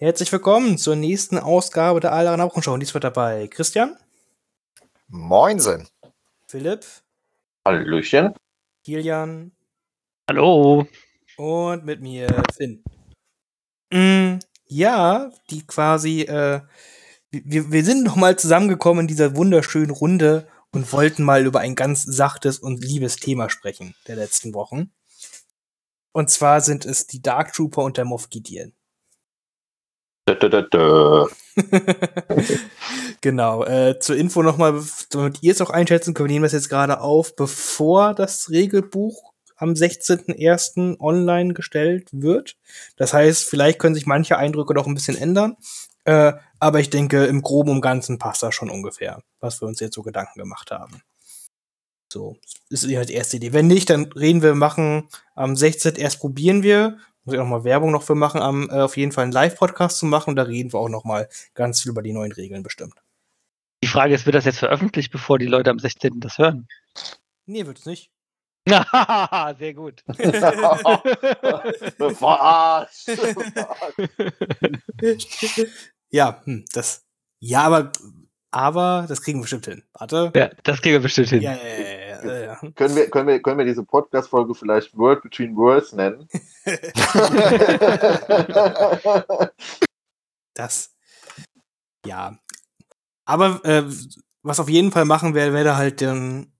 Herzlich willkommen zur nächsten Ausgabe der Alra Nachrichtenschau. Und dies wird dabei Christian. Moinsen. Philipp. Hallöchen. Kilian. Hallo. Und mit mir Finn. Mm, ja, die quasi, äh, wir, wir sind noch mal zusammengekommen in dieser wunderschönen Runde und wollten mal über ein ganz sachtes und liebes Thema sprechen der letzten Wochen. Und zwar sind es die Dark Trooper und der Moff Gideon. Da, da, da, genau. Äh, zur Info nochmal, damit ihr es auch einschätzen könnt, wir nehmen das jetzt gerade auf, bevor das Regelbuch am 16.01. online gestellt wird. Das heißt, vielleicht können sich manche Eindrücke noch ein bisschen ändern. Äh, aber ich denke, im Groben und Ganzen passt das schon ungefähr, was wir uns jetzt so Gedanken gemacht haben. So, ist halt die erste Idee. Wenn nicht, dann reden wir, machen am 16. erst probieren wir, muss ich auch mal Werbung noch für machen, am, äh, auf jeden Fall einen Live-Podcast zu machen und da reden wir auch noch mal ganz viel über die neuen Regeln bestimmt. Die Frage ist, wird das jetzt veröffentlicht, bevor die Leute am 16. das hören? Nee, wird's nicht. Sehr gut. Verarscht. ja, hm, das. Ja, aber, aber das kriegen wir bestimmt hin. Warte. Ja, das kriegen wir bestimmt hin. Ja, ja, ja, ja, ja, können, wir, können, wir, können wir diese Podcast-Folge vielleicht World Between Worlds nennen? Das. Ja. Aber äh, was auf jeden Fall machen wäre, wäre halt den,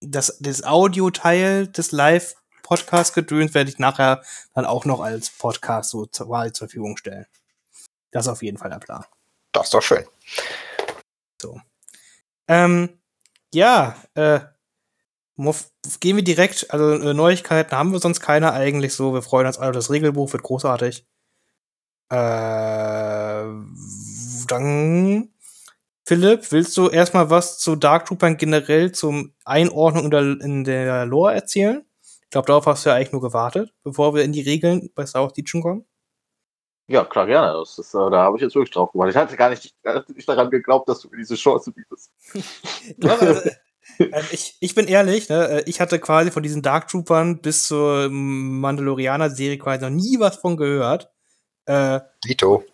das, das Audio-Teil des Live-Podcast-Gedöns werde ich nachher dann auch noch als Podcast so zur Wahl zur Verfügung stellen. Das ist auf jeden Fall der Plan. Das ist doch schön. So. Ähm, ja, äh, gehen wir direkt, also äh, Neuigkeiten haben wir sonst keine eigentlich so. Wir freuen uns alle, das Regelbuch wird großartig. Äh, dann, Philipp, willst du erstmal was zu Dark Troopern generell zum Einordnung in der, in der Lore erzählen? Ich glaube, darauf hast du ja eigentlich nur gewartet, bevor wir in die Regeln bei Star Wars kommen. Ja, klar, gerne. Das ist, äh, da habe ich jetzt wirklich drauf gemacht. Ich hatte gar nicht, äh, nicht daran geglaubt, dass du mir diese Chance bietest. Doch, also, ähm, ich, ich bin ehrlich, ne, äh, ich hatte quasi von diesen Dark Troopern bis zur Mandalorianer-Serie quasi noch nie was von gehört. Äh, Dito.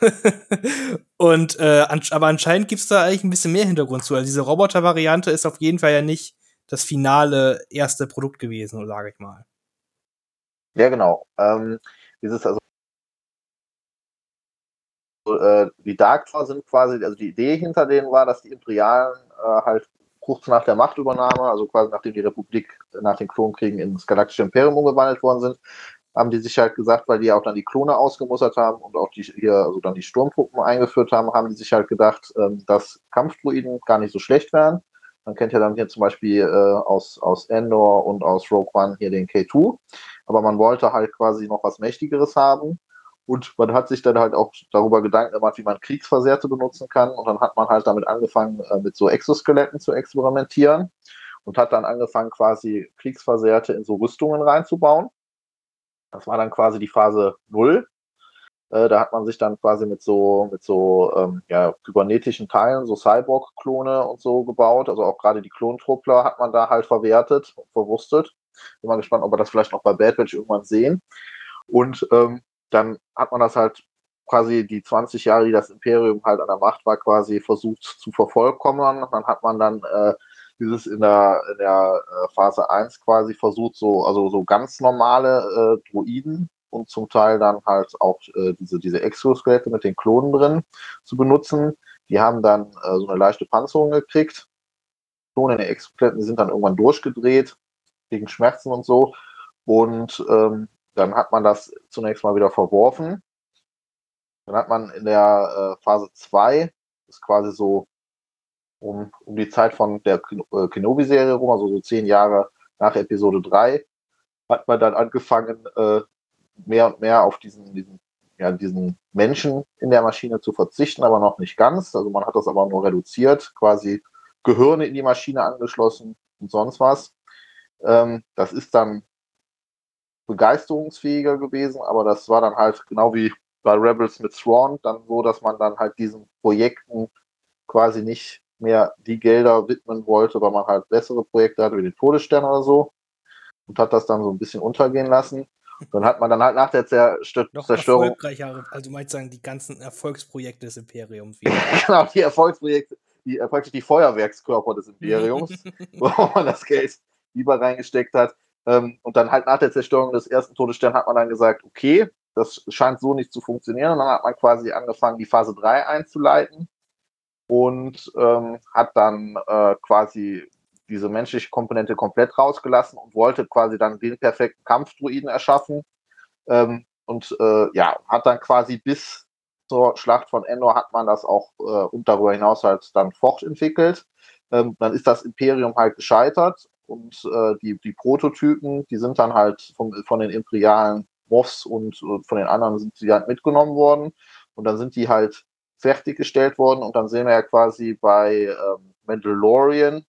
und äh, an, aber anscheinend gibt's da eigentlich ein bisschen mehr Hintergrund zu. Also diese Roboter-Variante ist auf jeden Fall ja nicht das finale erste Produkt gewesen, sage ich mal. Ja, genau. Ähm, dieses, also äh, die Dark Tor sind quasi, also die Idee hinter denen war, dass die Imperialen äh, halt kurz nach der Machtübernahme, also quasi nachdem die Republik nach den Klonkriegen ins Galaktische Imperium umgewandelt worden sind, haben die sich halt gesagt, weil die auch dann die Klone ausgemustert haben und auch die hier, also dann die Sturmtruppen eingeführt haben, haben die sich halt gedacht, ähm, dass Kampfdruiden gar nicht so schlecht wären. Man kennt ja dann hier zum Beispiel äh, aus, aus Endor und aus Rogue One hier den K2. Aber man wollte halt quasi noch was Mächtigeres haben. Und man hat sich dann halt auch darüber Gedanken gemacht, wie man Kriegsversehrte benutzen kann. Und dann hat man halt damit angefangen, äh, mit so Exoskeletten zu experimentieren. Und hat dann angefangen, quasi Kriegsversehrte in so Rüstungen reinzubauen. Das war dann quasi die Phase null. Äh, da hat man sich dann quasi mit so, mit so ähm, ja, kybernetischen Teilen, so Cyborg-Klone und so gebaut. Also auch gerade die Klontruppler hat man da halt verwertet und verwurstet. Bin mal gespannt, ob wir das vielleicht noch bei Bad Batch irgendwann sehen. Und ähm, dann hat man das halt quasi die 20 Jahre, die das Imperium halt an der Macht war, quasi versucht zu vervollkommern. Dann hat man dann äh, dieses in der, in der äh, Phase 1 quasi versucht, so, also so ganz normale äh, Droiden und zum Teil dann halt auch äh, diese, diese Exoskelette mit den Klonen drin zu benutzen. Die haben dann äh, so eine leichte Panzerung gekriegt. Klone in den Exoskeletten, sind dann irgendwann durchgedreht gegen Schmerzen und so. Und ähm, dann hat man das zunächst mal wieder verworfen. Dann hat man in der äh, Phase 2, ist quasi so um, um die Zeit von der äh, Kenobi-Serie rum, also so zehn Jahre nach Episode 3, hat man dann angefangen, äh, mehr und mehr auf diesen, diesen, ja, diesen Menschen in der Maschine zu verzichten, aber noch nicht ganz. Also man hat das aber nur reduziert, quasi Gehirne in die Maschine angeschlossen und sonst was. Ähm, das ist dann begeisterungsfähiger gewesen, aber das war dann halt genau wie bei Rebels mit Thrawn dann so, dass man dann halt diesen Projekten quasi nicht mehr die Gelder widmen wollte, weil man halt bessere Projekte hatte, wie den Todesstern oder so und hat das dann so ein bisschen untergehen lassen. Dann hat man dann halt nach der Zerstör Noch Zerstörung, erfolgreicher, also du meinst sagen, die ganzen Erfolgsprojekte des Imperiums wieder. genau, die Erfolgsprojekte, die, praktisch die Feuerwerkskörper des Imperiums, wo man das Geld lieber reingesteckt hat. Ähm, und dann halt nach der Zerstörung des ersten Todessterns hat man dann gesagt, okay, das scheint so nicht zu funktionieren. Und dann hat man quasi angefangen, die Phase 3 einzuleiten und ähm, hat dann äh, quasi diese menschliche Komponente komplett rausgelassen und wollte quasi dann den perfekten Kampfdruiden erschaffen. Ähm, und äh, ja, hat dann quasi bis zur Schlacht von Endor hat man das auch äh, und darüber hinaus halt dann fortentwickelt. Ähm, dann ist das Imperium halt gescheitert und äh, die, die Prototypen, die sind dann halt vom, von den imperialen Moffs und, und von den anderen sind die halt mitgenommen worden und dann sind die halt fertiggestellt worden und dann sehen wir ja quasi bei ähm, Mandalorian,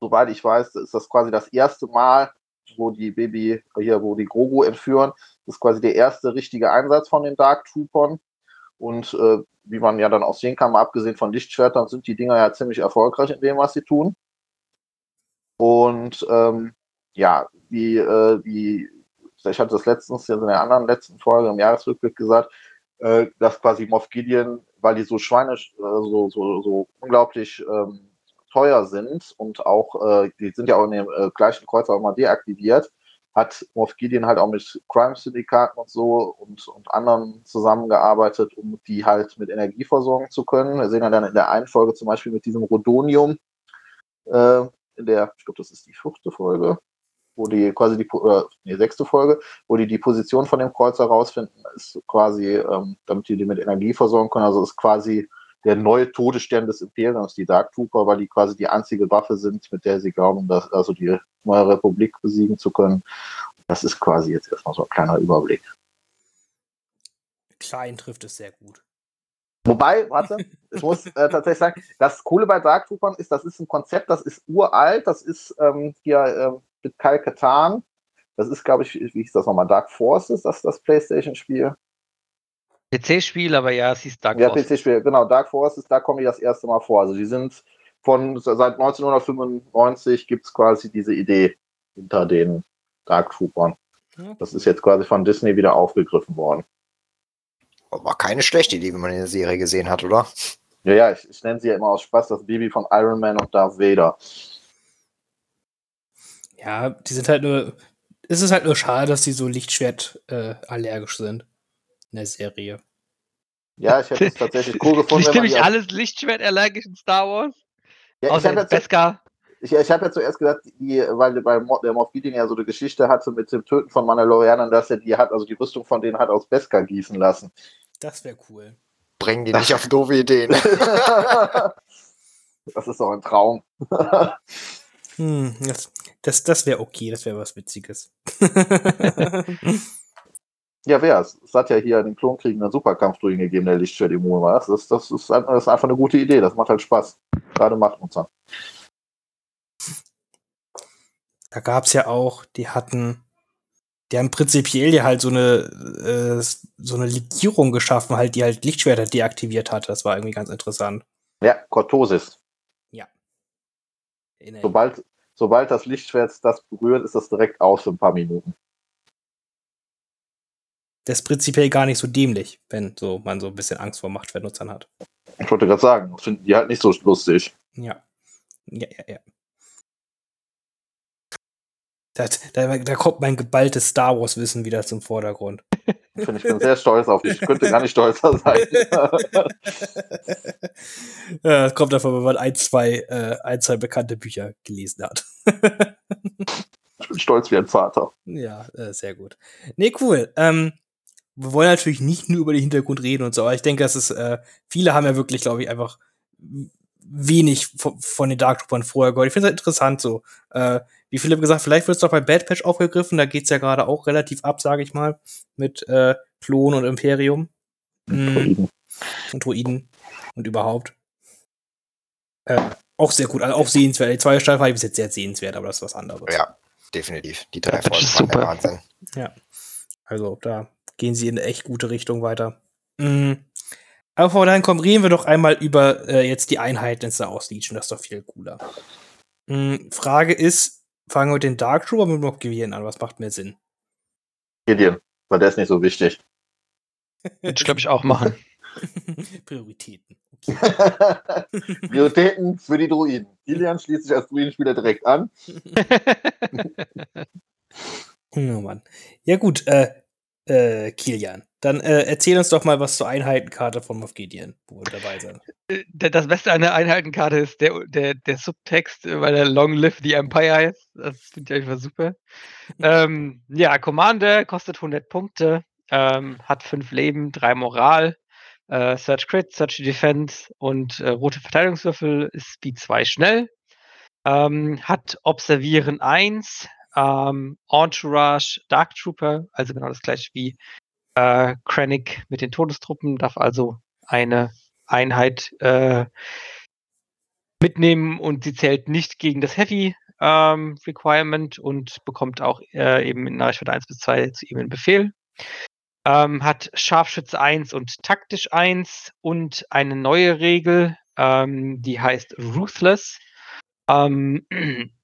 soweit ich weiß, ist das quasi das erste Mal, wo die Baby, hier, wo die Grogu entführen. Das ist quasi der erste richtige Einsatz von den Dark Troopern. Und äh, wie man ja dann auch sehen kann, mal abgesehen von Lichtschwertern, sind die Dinger ja ziemlich erfolgreich in dem, was sie tun. Und ähm, ja, wie, äh, wie, ich hatte das letztens in der anderen letzten Folge im Jahresrückblick gesagt, äh, dass quasi Moff Gideon, weil die so schweinisch, äh, so, so, so unglaublich ähm, teuer sind und auch, äh, die sind ja auch in dem äh, gleichen Kreuzer auch mal deaktiviert, hat Moff Gideon halt auch mit Crime Syndikaten und so und, und anderen zusammengearbeitet, um die halt mit Energie versorgen zu können. Wir sehen ja dann in der einen Folge zum Beispiel mit diesem Rodonium, äh, in der, ich glaube, das ist die fünfte Folge, wo die quasi die, äh, nee, sechste Folge, wo die die Position von dem Kreuzer rausfinden, ist quasi, ähm, damit die die mit Energie versorgen können. Also ist quasi der neue Todesstern des Imperiums, die Dark Trooper, weil die quasi die einzige Waffe sind, mit der sie glauben, dass also die neue Republik besiegen zu können. Das ist quasi jetzt erstmal so ein kleiner Überblick. Klein trifft es sehr gut. Wobei, warte, ich muss äh, tatsächlich sagen, das Coole bei Dark Troopern ist, das ist ein Konzept, das ist uralt, das ist ähm, hier ähm, mit Kyle Katan. Das ist, glaube ich, wie hieß das nochmal? Dark Forces, das ist das PlayStation-Spiel. PC-Spiel, aber ja, es hieß Dark Ja, Forces. PC-Spiel, genau, Dark Forces, da kommen die das erste Mal vor. Also die sind von seit 1995 gibt es quasi diese Idee hinter den Dark Troopern. Das ist jetzt quasi von Disney wieder aufgegriffen worden. War keine schlechte Idee, wenn man in der Serie gesehen hat, oder? Ja, ja, ich, ich nenne sie ja immer aus Spaß das Baby von Iron Man und Darth Vader. Ja, die sind halt nur. Es ist halt nur schade, dass die so Lichtschwert äh, allergisch sind in der Serie. Ja, ich hätte es tatsächlich cool gefunden, Nicht ziemlich die alles Lichtschwert allergisch in Star Wars. ja, ich Außer habe jetzt, Beskar. ich, ich hab ja zuerst gedacht, die, weil bei Mo- der Moff Gideon ja so eine Geschichte hatte mit dem Töten von Mandalorianern, dass er die hat, also die Rüstung von denen hat aus Beskar gießen lassen. Das wäre cool. Bringen die nicht auf doofe Ideen. das ist doch ein Traum. Hm, das das, das wäre okay, das wäre was Witziges. Ja, wär's. Es hat ja hier den Klonkrieg einen Superkampfdruiden gegeben, der Lichtschwert immun war. Das, ist- das, ist, das ist einfach eine gute Idee. Das macht halt Spaß. Gerade macht uns da gab es ja auch, die hatten, die haben prinzipiell ja halt so eine, äh, so eine Legierung geschaffen, halt, die halt Lichtschwerter deaktiviert hat. Das war irgendwie ganz interessant. Ja, Cortosis. In- Sobald, sobald das Lichtschwert das berührt, ist das direkt aus für ein paar Minuten. Das ist prinzipiell gar nicht so dämlich, wenn so man so ein bisschen Angst vor Machtvernutzern hat. Ich wollte gerade sagen, das finden die halt nicht so lustig. Ja. Ja, ja, ja. Das, da, da kommt mein geballtes Star Wars-Wissen wieder zum Vordergrund. Ich bin sehr stolz auf dich. Ich könnte gar nicht stolzer sein. ja, das kommt davon, wenn man ein, zwei, äh, ein, zwei bekannte Bücher gelesen hat. Ich bin stolz wie ein Vater. ja, äh, sehr gut. Nee, cool. Ähm, wir wollen natürlich nicht nur über den Hintergrund reden und so, aber ich denke, dass es, äh, viele haben ja wirklich, glaube ich, einfach wenig von, von den Dark Troopern vorher gehört. Ich finde es halt interessant so. Äh, wie Philipp gesagt, vielleicht wird es doch bei Bad Patch aufgegriffen, da geht's ja gerade auch relativ ab, sage ich mal, mit äh, Klon und Imperium. Mm, und Druiden und überhaupt. Äh, auch sehr gut, also auch sehenswert. Die zweite Staffel ich bis jetzt sehr sehenswert, aber das ist was anderes. ja, definitiv. Die drei Ja, Folgen ist waren der super. Wahnsinn. Also da gehen sie in eine echt gute Richtung weiter. Mm. Aber wir dahin kommen, reden wir doch einmal über äh, jetzt die Einheiten in Star Wars Legion. Das ist doch viel cooler. Mm, Frage ist, fangen wir mit den Dark Trooper mit Moff Gideon an? Was macht mehr Sinn? Gideon, weil der ist nicht so wichtig. Würde ich, glaube ich, auch machen. Prioritäten. Prioritäten für die Druiden. Gideon schließt sich als Druidenspieler direkt an. Oh Mann. Ja gut, äh, äh, Kilian, dann äh, erzähl uns doch mal was zur Einheitenkarte von Moff Gideon, wo wir dabei sind. Äh, Das Beste an der Einheitenkarte ist der, der, der Subtext, äh, weil er Long Live the Empire heißt. Das finde ich einfach super. ähm, ja, Commander kostet 100 Punkte, ähm, hat 5 Leben, 3 Moral, äh, Search Crit, Search Defense und äh, rote Verteidigungswürfel ist Speed 2 schnell. Ähm, hat Observieren 1, ähm, Entourage Dark Trooper, also genau das gleiche wie äh, Krennic mit den Todestruppen, darf also eine Einheit äh, mitnehmen und sie zählt nicht gegen das Heavy ähm, Requirement und bekommt auch äh, eben in Reichweite 1 bis 2 zu ihm einen Befehl. Ähm, hat Scharfschütze 1 und Taktisch 1 und eine neue Regel, ähm, die heißt Ruthless. Ähm,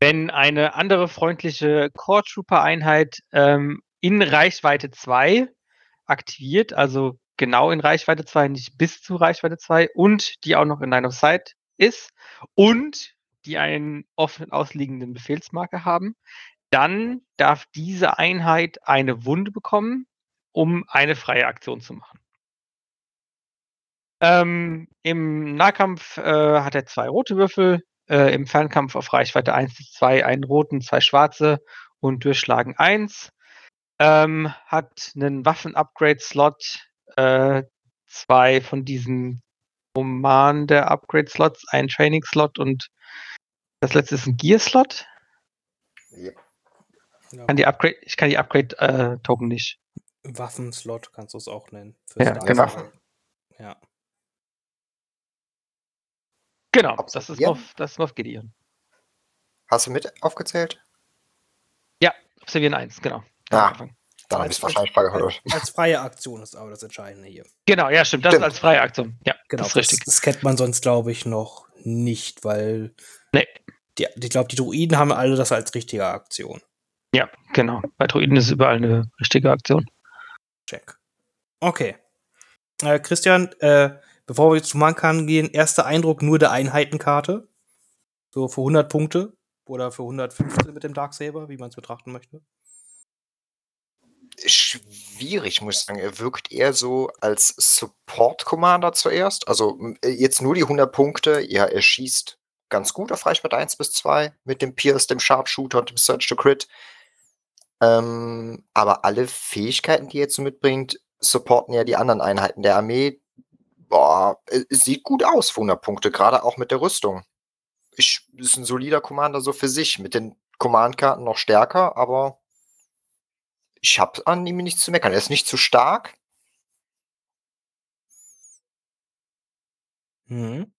wenn eine andere freundliche Core Trooper Einheit ähm, in Reichweite 2 aktiviert, also genau in Reichweite 2, nicht bis zu Reichweite 2 und die auch noch in Line of Sight ist und die einen offen ausliegenden Befehlsmarker haben, dann darf diese Einheit eine Wunde bekommen, um eine freie Aktion zu machen. Ähm, Im Nahkampf äh, hat er zwei rote Würfel, äh, im Fernkampf auf Reichweite 1 bis 2 einen roten, zwei schwarze und Durchschlagen 1. Ähm, hat einen Waffen-Upgrade-Slot, äh, zwei von diesen Commander-Upgrade-Slots, einen Training-Slot und das letzte ist ein Gear-Slot. Ja. Ja, Kann die Upgrade, ich kann die Upgrade-Token nicht. Waffenslot kannst du es auch nennen. Ja, genau. Side. Ja. Genau, das ist ja. Moff, das ist Moff Gideon. Hast du mit aufgezählt? Observieren 1, genau. Ah. Dann habe Als- ich es wahrscheinlich verhört. Als freie Aktion ist aber das Entscheidende hier. Genau, ja, stimmt. Das Stimmt. ist als freie Aktion. Ja, Genau, das ist richtig. Das, das kennt man sonst, glaube ich, noch nicht, weil Nee. die, ich glaube, die Druiden haben alle das als richtige Aktion. Ja, genau. Bei Druiden ist es überall eine richtige Aktion. Check. Okay. Äh, Christian, äh, bevor wir jetzt zu Mankan gehen, erster Eindruck nur der Einheitenkarte. So für 100 Punkte oder für 115 mit dem Darksaber, wie man es betrachten möchte. Schwierig, muss ich sagen. Er wirkt eher so als Support-Commander zuerst. Also äh, jetzt nur die 100 Punkte. Ja, er schießt ganz gut auf Reichweite 1 bis 2 mit dem Pierce, dem Sharpshooter und dem Search to Crit. Ähm, aber alle Fähigkeiten, die er jetzt so mitbringt, supporten ja die anderen Einheiten der Armee. Boah, äh, sieht gut aus für 100 Punkte, gerade auch mit der Rüstung. Ich, ist ein solider Commander so für sich. Mit den Command-Karten noch stärker, aber ich habe an ihm nichts zu meckern. Er ist nicht zu stark. Mhm.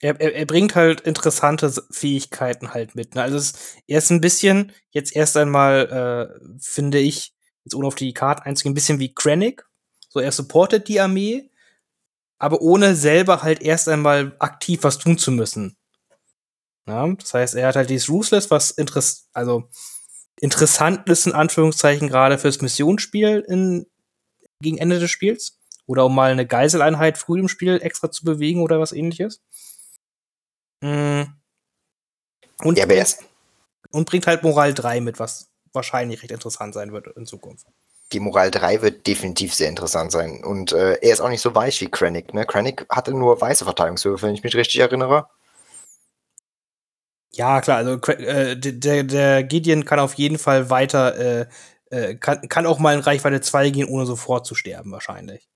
Er, er, er bringt halt interessante Fähigkeiten halt mit. Ne? Also es, er ist ein bisschen, jetzt erst einmal, äh, finde ich, jetzt ohne auf die Karte einzugehen, ein bisschen wie Krennic. So, er supportet die Armee, aber ohne selber halt erst einmal aktiv was tun zu müssen. Ja, das heißt, er hat halt dieses Ruthless, was interess also interessant ist, in Anführungszeichen, gerade fürs Missionsspiel in, gegen Ende des Spiels. Oder um mal eine Geiseleinheit früh im Spiel extra zu bewegen oder was ähnliches. Mm. Und, Ja, bringt, und bringt halt Moral 3 mit, was wahrscheinlich recht interessant sein wird in Zukunft. Die Moral 3 wird definitiv sehr interessant sein. Und äh, er ist auch nicht so weich wie Krennic. Ne? Krennic hatte nur weiße Verteidigungswürfe, wenn ich mich richtig erinnere. Ja, klar, also äh, der, der Gideon kann auf jeden Fall weiter, äh, äh, kann, kann auch mal in Reichweite 2 gehen, ohne sofort zu sterben, wahrscheinlich.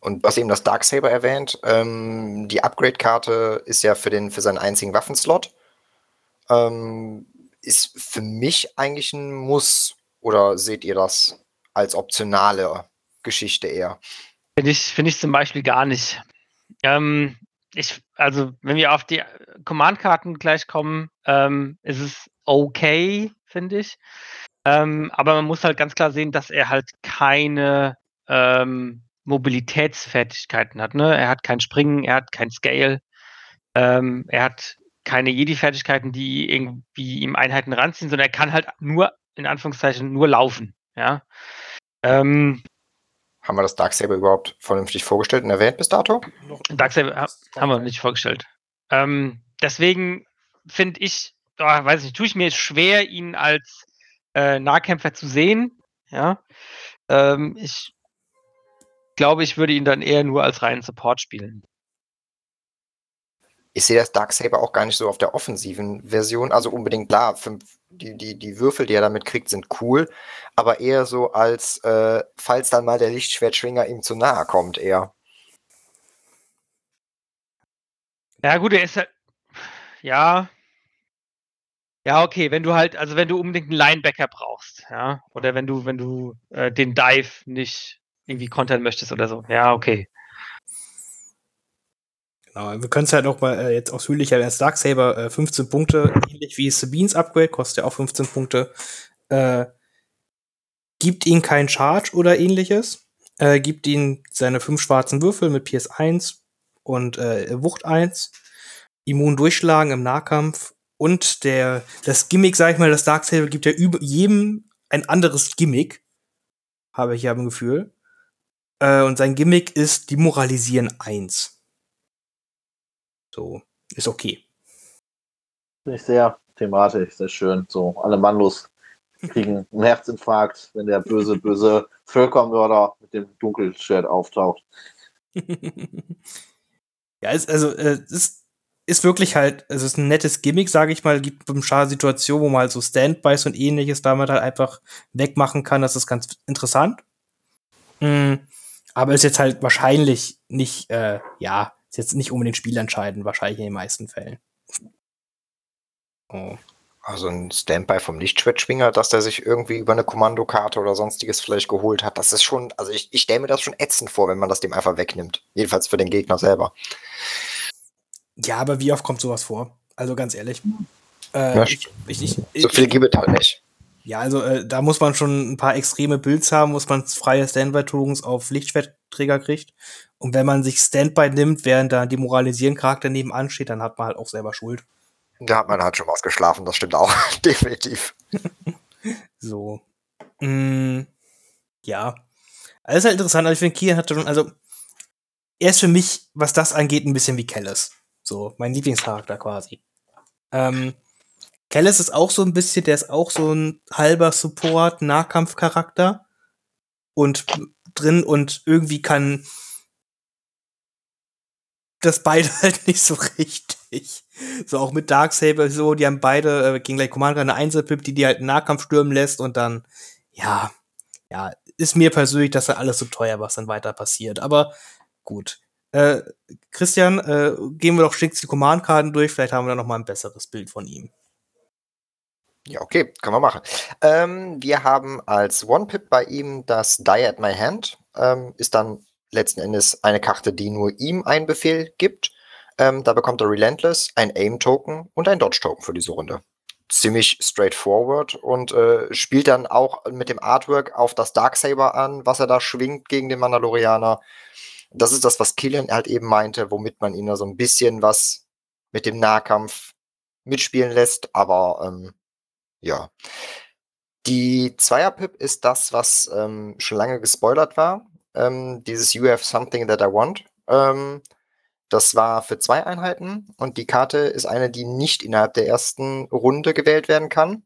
Und was eben das Darksaber erwähnt, ähm, die Upgrade-Karte ist ja für, den, für seinen einzigen Waffenslot. Ähm, ist für mich eigentlich ein Muss. Oder seht ihr das als optionale Geschichte eher? Finde ich, finde ich zum Beispiel gar nicht. Ähm, ich, also, wenn wir auf die Command-Karten gleich kommen, ähm, ist es okay, finde ich. Ähm, aber man muss halt ganz klar sehen, dass er halt keine ähm, Mobilitätsfertigkeiten hat. Ne? Er hat kein Springen, er hat kein Scale, ähm, er hat keine Jedi-Fertigkeiten, die irgendwie ihm Einheiten ranziehen, sondern er kann halt nur, in Anführungszeichen, nur laufen. Ja. Ähm, Haben wir das Darksaber überhaupt vernünftig vorgestellt und erwähnt bis dato? Noch- Darksaber ha- haben wir nicht vorgestellt. Ähm, deswegen finde ich, oh, weiß nicht, tue ich mir schwer, ihn als äh, Nahkämpfer zu sehen. Ja. Ähm, ich glaube, ich würde ihn dann eher nur als reinen Support spielen. Ich sehe das Darksaber auch gar nicht so auf der offensiven Version. Also unbedingt klar, fünf, die, die, die Würfel, die er damit kriegt, sind cool, aber eher so als, äh, falls dann mal der Lichtschwertschwinger ihm zu nahe kommt, eher. Ja, gut, er ist halt. Ja. Ja, okay, wenn du halt, also wenn du unbedingt einen Linebacker brauchst, ja, oder wenn du, wenn du äh, den Dive nicht irgendwie kontern möchtest oder so. Ja, okay. Genau, wir können es halt noch mal äh, jetzt ausführlicher als Darksaber äh, 15 Punkte, ähnlich wie Sabines Upgrade, kostet ja auch 15 Punkte. Äh, gibt ihn kein Charge oder ähnliches. Äh, gibt ihn seine fünf schwarzen Würfel mit PS1 und äh, Wucht 1. Immun durchschlagen im Nahkampf. Und der, das Gimmick, sag ich mal, das Darksaber gibt ja jedem ein anderes Gimmick. Habe ich ja im Gefühl. Äh, und sein Gimmick ist Demoralisieren 1. So, ist okay. Finde ich sehr thematisch, sehr schön. So, alle Mandos kriegen einen Herzinfarkt, wenn der böse, böse Völkermörder mit dem Dunkelshirt auftaucht. ja, ist, also, äh, ist, ist wirklich halt, es ist ein nettes Gimmick, sage ich mal. Gibt ein paar Situationen, wo man halt so Standbys und ähnliches damit halt einfach wegmachen kann. Das ist ganz interessant. Mm, aber ist jetzt halt wahrscheinlich nicht, äh, ja, ist jetzt nicht unbedingt spielentscheidend, wahrscheinlich in den meisten Fällen. Oh. Also ein Standby vom Lichtschwertschwinger, dass der sich irgendwie über eine Kommandokarte oder sonstiges vielleicht geholt hat. Das ist schon, also ich, ich stelle mir das schon ätzend vor, wenn man das dem einfach wegnimmt. Jedenfalls für den Gegner selber. Ja, aber wie oft kommt sowas vor? Also ganz ehrlich. Äh, Ja, ich, ich, ich, So viel gibt es halt nicht. Ja, also äh, da muss man schon ein paar extreme Builds haben, muss man freie Standby-Tokens auf Lichtschwertträger kriegt. Und wenn man sich Standby nimmt, während da ein demoralisieren Charakter nebenan steht, dann hat man halt auch selber Schuld. Da hat man halt schon was geschlafen, das stimmt auch. Definitiv. So. Mm, ja. Also ist halt interessant, also ich finde, Kian hatte schon, also er ist für mich, was das angeht, ein bisschen wie Kellis. So, mein Lieblingscharakter quasi. Ähm, Kellis ist auch so ein bisschen, der ist auch so ein halber Support, Nahkampfcharakter. Und drin und irgendwie kann das beide halt nicht so richtig. So auch mit Darksaber so, die haben beide äh, gegen gleich Commander eine Einzelpip, die die halt Nahkampf stürmen lässt und dann, ja, ja, ist mir persönlich das dann alles so teuer, was dann weiter passiert. Aber gut. Äh, Christian, äh, gehen wir doch schick die Command-Karten durch, vielleicht haben wir dann noch mal ein besseres Bild von ihm. Ja, okay, können wir machen. Ähm, wir haben als One-Pip bei ihm das Die at My Hand. Ähm, ist dann letzten Endes eine Karte, die nur ihm einen Befehl gibt. Ähm, da bekommt er Relentless, ein Aim-Token und ein Dodge-Token für diese Runde. Ziemlich straightforward und äh, spielt dann auch mit dem Artwork auf das Darksaber an, was er da schwingt gegen den Mandalorianer. Das ist das, was Killian halt eben meinte, womit man ihn da so ein bisschen was mit dem Nahkampf mitspielen lässt, aber ähm, ja. Die Zweier-Pip ist das, was ähm, schon lange gespoilert war. Ähm, dieses You have something that I want. Ähm, das war für zwei Einheiten und die Karte ist eine, die nicht innerhalb der ersten Runde gewählt werden kann.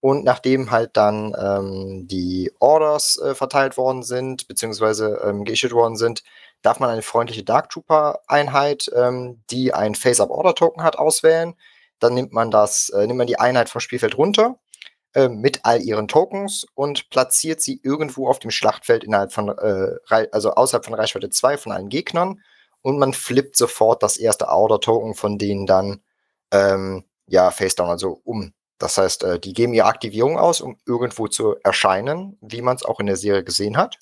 Und nachdem halt dann ähm, die Orders äh, verteilt worden sind, beziehungsweise ähm, geissued worden sind, darf man eine freundliche Dark Trooper-Einheit, ähm, die ein Face-Up-Order-Token hat, auswählen. Dann nimmt man das, äh, nimmt man die Einheit vom Spielfeld runter äh, mit all ihren Tokens und platziert sie irgendwo auf dem Schlachtfeld innerhalb von, äh, also außerhalb von Reichweite 2 von allen Gegnern und man flippt sofort das erste Order-Token von denen dann ähm, ja face down, also um. Das heißt, äh, die geben ihre Aktivierung aus, um irgendwo zu erscheinen, wie man es auch in der Serie gesehen hat.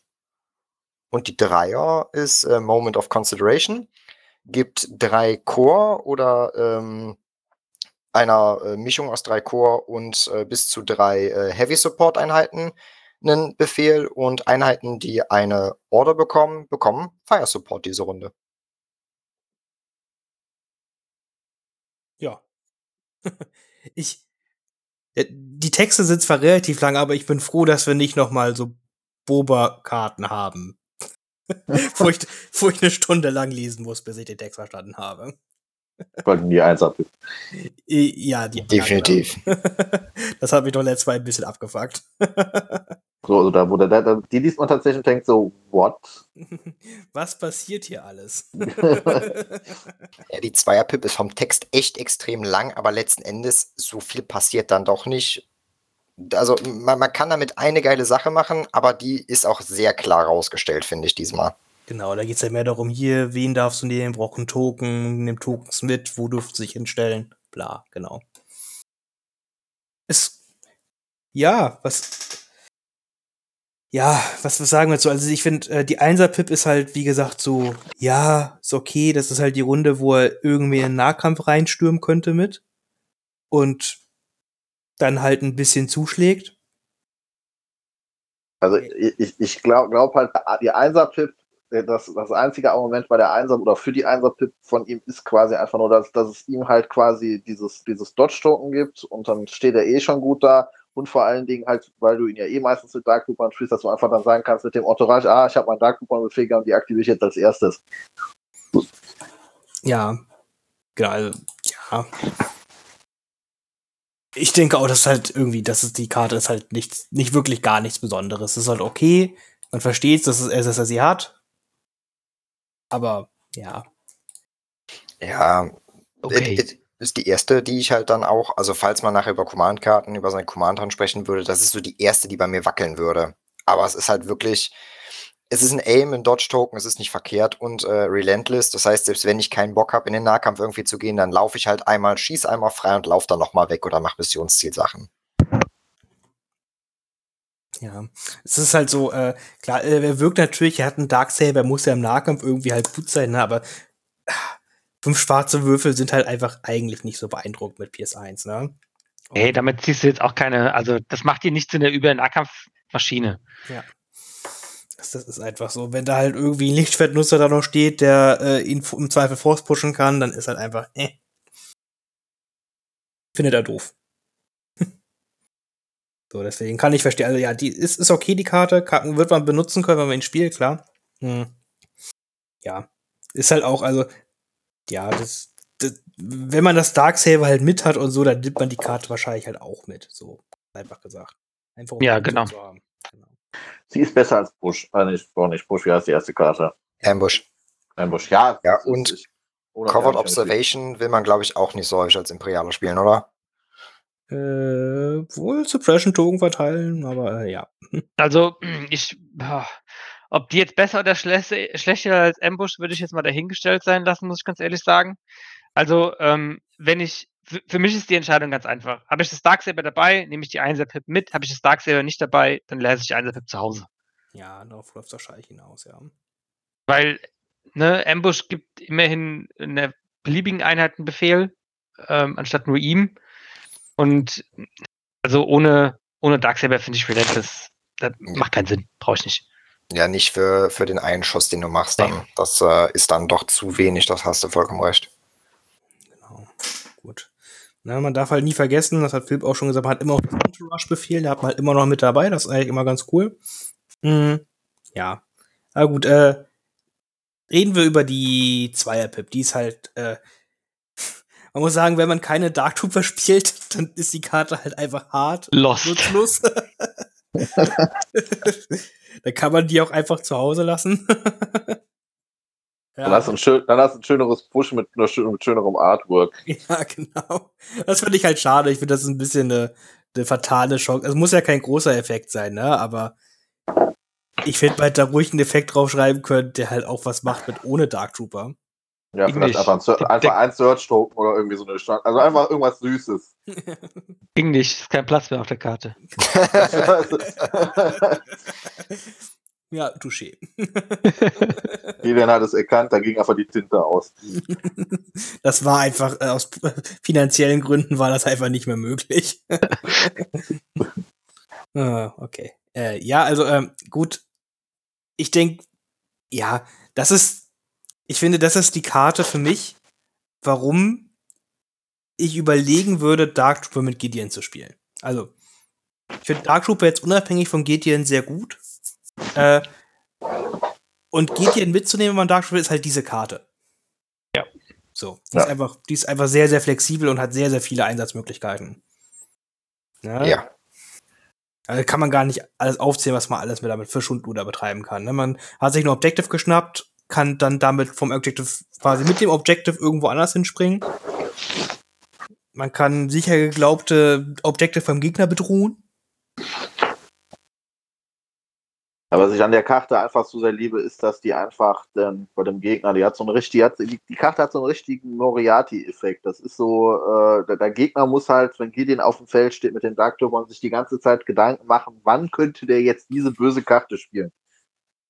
Und die Dreier ist äh, Moment of Consideration, gibt drei Core oder ähm, einer äh, Mischung aus drei Core und äh, bis zu drei äh, Heavy Support Einheiten einen Befehl und Einheiten, die eine Order bekommen, bekommen Fire Support diese Runde. Ja. ich, äh, die Texte sind zwar relativ lang, aber ich bin froh, dass wir nicht noch mal so Boba-Karten haben. wo, ich, wo ich eine Stunde lang lesen muss, bis ich den Text verstanden habe. Weil die Einser Ja, die Definitiv. das hat mich doch letztes Mal ein bisschen abgefuckt. So, also da, wo der, da, die liest man tatsächlich und denkt so, what? Was passiert hier alles? Ja, die Zweierpip ist vom Text echt extrem lang, aber letzten Endes so viel passiert dann doch nicht. Also man, man kann damit eine geile Sache machen, aber die ist auch sehr klar rausgestellt, finde ich diesmal. Genau, da geht's ja mehr darum, hier, wen darfst du nehmen, braucht einen Token, nimm Tokens mit, wo dürfen sie sich hinstellen, bla, genau. Es, ja, was, ja, was, was sagen wir dazu? Also ich finde, äh, die Einser-Pip ist halt, wie gesagt, so, ja, ist okay, das ist halt die Runde, wo er irgendwie in den Nahkampf reinstürmen könnte mit. Und dann halt ein bisschen zuschlägt. Also ich, ich glaube glaub halt, die Einser-Pip, das, das einzige Argument bei der Einser oder für die Einser-Pip von ihm ist quasi einfach nur, dass, dass es ihm halt quasi dieses, dieses Dodge-Token gibt und dann steht er eh schon gut da und vor allen Dingen halt, weil du ihn ja eh meistens mit Dark Coupon spielst, dass du einfach dann sagen kannst mit dem Entourage, ah, ich habe meinen Dark Coupon Befehl und die aktiviere ich jetzt als erstes. Ja, genau, also, ja. Ich denke auch, dass halt irgendwie, dass es die Karte ist halt nichts, nicht wirklich gar nichts Besonderes. Es ist halt okay, man versteht, dass es, dass er sie hat. Aber ja. Ja, Okay. it- it ist die erste, die ich halt dann auch, also falls man nachher über Command-Karten, über seine Command dran sprechen würde, das ist so die erste, die bei mir wackeln würde. Aber es ist halt wirklich, es ist ein Aim, ein Dodge-Token, es ist nicht verkehrt und äh, Relentless. Das heißt, selbst wenn ich keinen Bock habe, in den Nahkampf irgendwie zu gehen, dann laufe ich halt einmal, schieße einmal frei und laufe dann nochmal weg oder mache Missionszielsachen. Ja, es ist halt so, äh, klar, äh, er wirkt natürlich, er hat einen Darksaber, muss ja im Nahkampf irgendwie halt gut sein, ne? aber ah, fünf schwarze Würfel sind halt einfach eigentlich nicht so beeindruckend mit PS1, ne? Hey, damit ziehst du jetzt auch keine, also das macht dir nicht zu einer Über-Nahkampfmaschine. Das, das ist einfach so. Wenn da halt irgendwie ein Lichtschwertnutzer da noch steht, der äh, ihn im Zweifel Force pushen kann, dann ist halt einfach, äh. Findet er doof. So, deswegen kann ich verstehen. Also ja, die ist, ist okay, die Karte. Karten wird man benutzen können, wenn man ihn spielt, klar. Hm. Ja. Ist halt auch, also, ja, das, das, wenn man das Darksaber halt mit hat und so, dann nimmt man die Karte wahrscheinlich halt auch mit. So, einfach gesagt. Einfach um Ja, genau. zu haben. genau. Sie ist besser als Bush. Äh, nicht, oh, nicht Bush, wie heißt die erste Karte? Ambush. Nein, Bush, ja. Ja, und Covered Observation will man, glaube ich, auch nicht so häufig als Imperialer spielen, oder? Äh, wohl Suppression-Token verteilen, aber äh, ja. Also, ich, ob die jetzt besser oder schlechter als Ambush, würde ich jetzt mal dahingestellt sein lassen, muss ich ganz ehrlich sagen. Also, ähm, wenn ich, für, mich ist die Entscheidung ganz einfach. Habe ich das Darksaber dabei, nehme ich die 1er Pip mit. Habe ich das Darksaber nicht dabei, dann lasse ich die 1er Pip zu Hause. Ja, darauf läuft es wahrscheinlich hinaus, ja. Weil, ne, Ambush gibt immerhin in einer beliebigen Einheit einen Befehl, ähm, anstatt nur ihm. Und also ohne, ohne Darksaber finde ich Relentless, das macht keinen Sinn, brauche ich nicht. Ja, nicht für, für den einen Schuss, den du machst dann. Das äh, ist dann doch zu wenig, das hast du vollkommen recht. Genau. Gut. Na, man darf halt nie vergessen, das hat Philipp auch schon gesagt, man hat immer auch das Entourage-Befehl, der hat man halt immer noch mit dabei, das ist eigentlich immer ganz cool. Mhm. Ja. Aber gut, äh, reden wir über die Zweier-Pip. Die ist halt, äh, man muss sagen, wenn man keine Dark Trooper spielt, dann ist die Karte halt einfach hart. Lost. nutzlos. dann kann man die auch einfach zu Hause lassen. Dann hast du ein, schön, dann hast du ein schöneres Bush mit, mit schönerem Artwork. Ja, genau. Das finde ich halt schade. Ich finde, das ist ein bisschen eine, eine fatale Chance. Es muss ja kein großer Effekt sein, ne? Aber ich finde, man hätte da ruhig einen Effekt draufschreiben können, der halt auch was macht mit ohne Dark Trooper. Ja, Ging vielleicht nicht. einfach ein, Der- einfach ein Search-Token oder irgendwie so eine Stand. Also einfach irgendwas Süßes. Ging nicht, ist kein Platz mehr auf der Karte. ja, touché. Julian hat es erkannt, da ging einfach die Tinte aus. Das war einfach, äh, aus finanziellen Gründen war das einfach nicht mehr möglich. ah, okay. Äh, ja, also ähm, gut. Ich denke, ja, das ist, ich finde, das ist die Karte für mich, warum ich überlegen würde, Dark Trooper mit Gideon zu spielen. Also, ich finde Dark Trooper jetzt unabhängig von Gideon sehr gut. Äh, und Gideon mitzunehmen, wenn man Dark Trooper ist halt diese Karte. Ja. So. Die, Ja. ist einfach, die ist einfach sehr, sehr flexibel und hat sehr, sehr viele Einsatzmöglichkeiten. Ja. Ja. Also kann man gar nicht alles aufzählen, was man alles mit damit für Schundluder betreiben kann. Ne? Man hat sich ein Objective geschnappt, kann dann damit vom Objective quasi mit dem Objective irgendwo anders hinspringen. Man kann sicher geglaubte Objective vom Gegner bedrohen. Aber was ich an der Karte einfach so sehr liebe, ist, dass die einfach dann bei dem Gegner, die hat so einen richtig, die, die, Karte hat so einen richtigen Moriarty-Effekt. Das ist so, äh, der, der Gegner muss halt, wenn Gideon auf dem Feld steht mit den Dark Troopern, sich die ganze Zeit Gedanken machen, wann könnte der jetzt diese böse Karte spielen.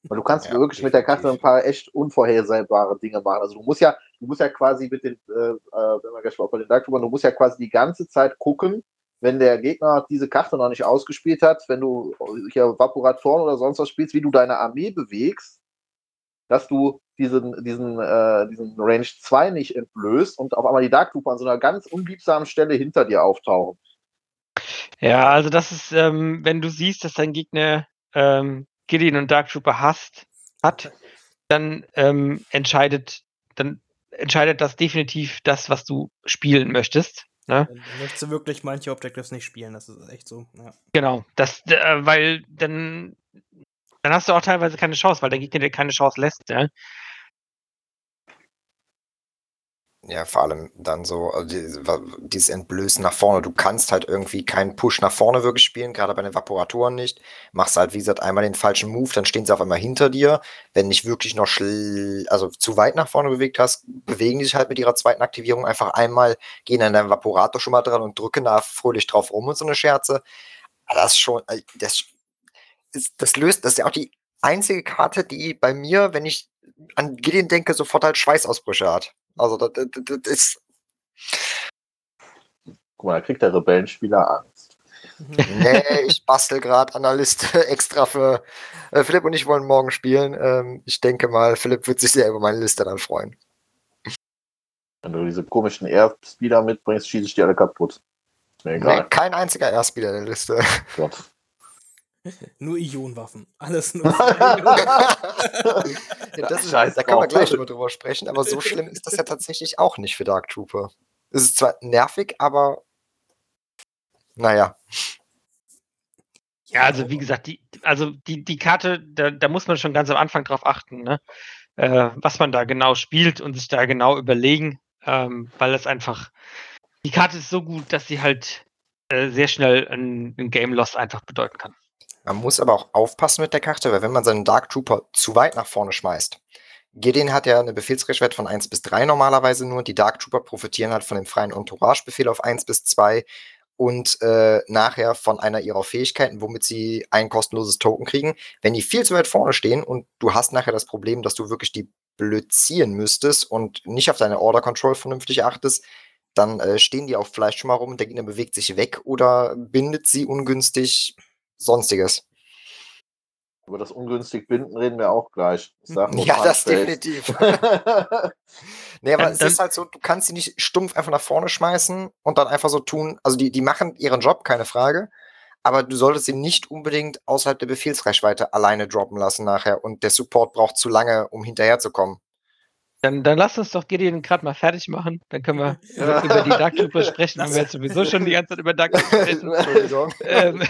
Weil du kannst Ja, wirklich mit der Karte definitiv. ein paar echt unvorhersehbare Dinge machen. Also du musst ja, du musst ja quasi mit den, äh, äh, wenn wir gleich mal bei den Dark du musst ja quasi die ganze Zeit gucken, wenn der Gegner diese Karte noch nicht ausgespielt hat, wenn du hier Vaporatoren oder sonst was spielst, wie du deine Armee bewegst, dass du diesen, diesen, äh, diesen Range 2 nicht entblößt und auf einmal die Dark Trooper an so einer ganz unliebsamen Stelle hinter dir auftauchen. Ja, also das ist, ähm, wenn du siehst, dass dein Gegner ähm, Gideon und Dark Trooper hasst, hat, dann ähm, entscheidet, dann entscheidet das definitiv das, was du spielen möchtest. Ne? Dann möchtest du wirklich manche Objectives nicht spielen, das ist echt so. Ja. Genau, das, äh, weil dann, dann hast du auch teilweise keine Chance, weil der Gegner dir keine Chance lässt. Ja? Ja, vor allem dann so, also dieses Entblößen nach vorne. Du kannst halt irgendwie keinen Push nach vorne wirklich spielen, gerade bei den Vaporatoren nicht. Machst halt, wie gesagt, einmal den falschen Move, dann stehen sie auf einmal hinter dir. Wenn nicht wirklich noch also zu weit nach vorne bewegt hast, bewegen die sich halt mit ihrer zweiten Aktivierung einfach einmal, gehen an deinem Vaporator schon mal dran und drücken da fröhlich drauf rum und so eine Scherze. Das ist schon, äh, das ist, das löst, das ist ja auch die einzige Karte, die bei mir, wenn ich an Gideon denke, sofort halt Schweißausbrüche hat. Also das, das, das ist, Guck mal, da kriegt der Rebellenspieler Angst. nee, ich bastel gerade an der Liste extra für äh, Philipp und ich wollen morgen spielen. Ähm, ich denke mal, Philipp wird sich sehr über meine Liste dann freuen. Wenn du diese komischen Airspeeder mitbringst, schieße ich die alle kaputt. Ist mir Nee, egal. kein einziger Erstspieler in der Liste. Gott. Nur Ionenwaffen. Alles nur. Ja, das ist, Scheiß da wir drauf. gleich drüber drüber sprechen, aber so schlimm ist das ja tatsächlich auch nicht für Dark Trooper. Es ist zwar nervig, aber naja. Ja, also wie gesagt, die, also die, die Karte, da, da muss man schon ganz am Anfang drauf achten, ne? äh, was man da genau spielt und sich da genau überlegen, ähm, weil es einfach, die Karte ist so gut, dass sie halt äh, sehr schnell ein, ein Game Loss einfach bedeuten kann. Man muss aber auch aufpassen mit der Karte, weil wenn man seinen Dark Trooper zu weit nach vorne schmeißt, Gideon hat ja eine Befehlsreichweite von 1 bis 3 normalerweise nur. Die Dark Trooper profitieren halt von dem freien Entourage-Befehl auf 1 bis 2 und äh, nachher von einer ihrer Fähigkeiten, womit sie ein kostenloses Token kriegen. Wenn die viel zu weit vorne stehen und du hast nachher das Problem, dass du wirklich die blözieren müsstest und nicht auf deine Order Control vernünftig achtest, dann äh, stehen die auch vielleicht schon mal rum und der Gegner bewegt sich weg oder bindet sie ungünstig, sonstiges. Über das ungünstig Binden reden wir auch gleich. Ja, das definitiv. Nee, aber es ist halt so, du kannst sie nicht stumpf einfach nach vorne schmeißen und dann einfach so tun. Also die, die machen ihren Job, keine Frage. Aber du solltest sie nicht unbedingt außerhalb der Befehlsreichweite alleine droppen lassen nachher. Und der Support braucht zu lange, um hinterherzukommen. Dann, dann lass uns doch Gideon gerade mal fertig machen. Dann können wir über, über die Dark Trooper sprechen, wenn wir jetzt sowieso schon die ganze Zeit über Dark Trooper sprechen. Entschuldigung. ähm,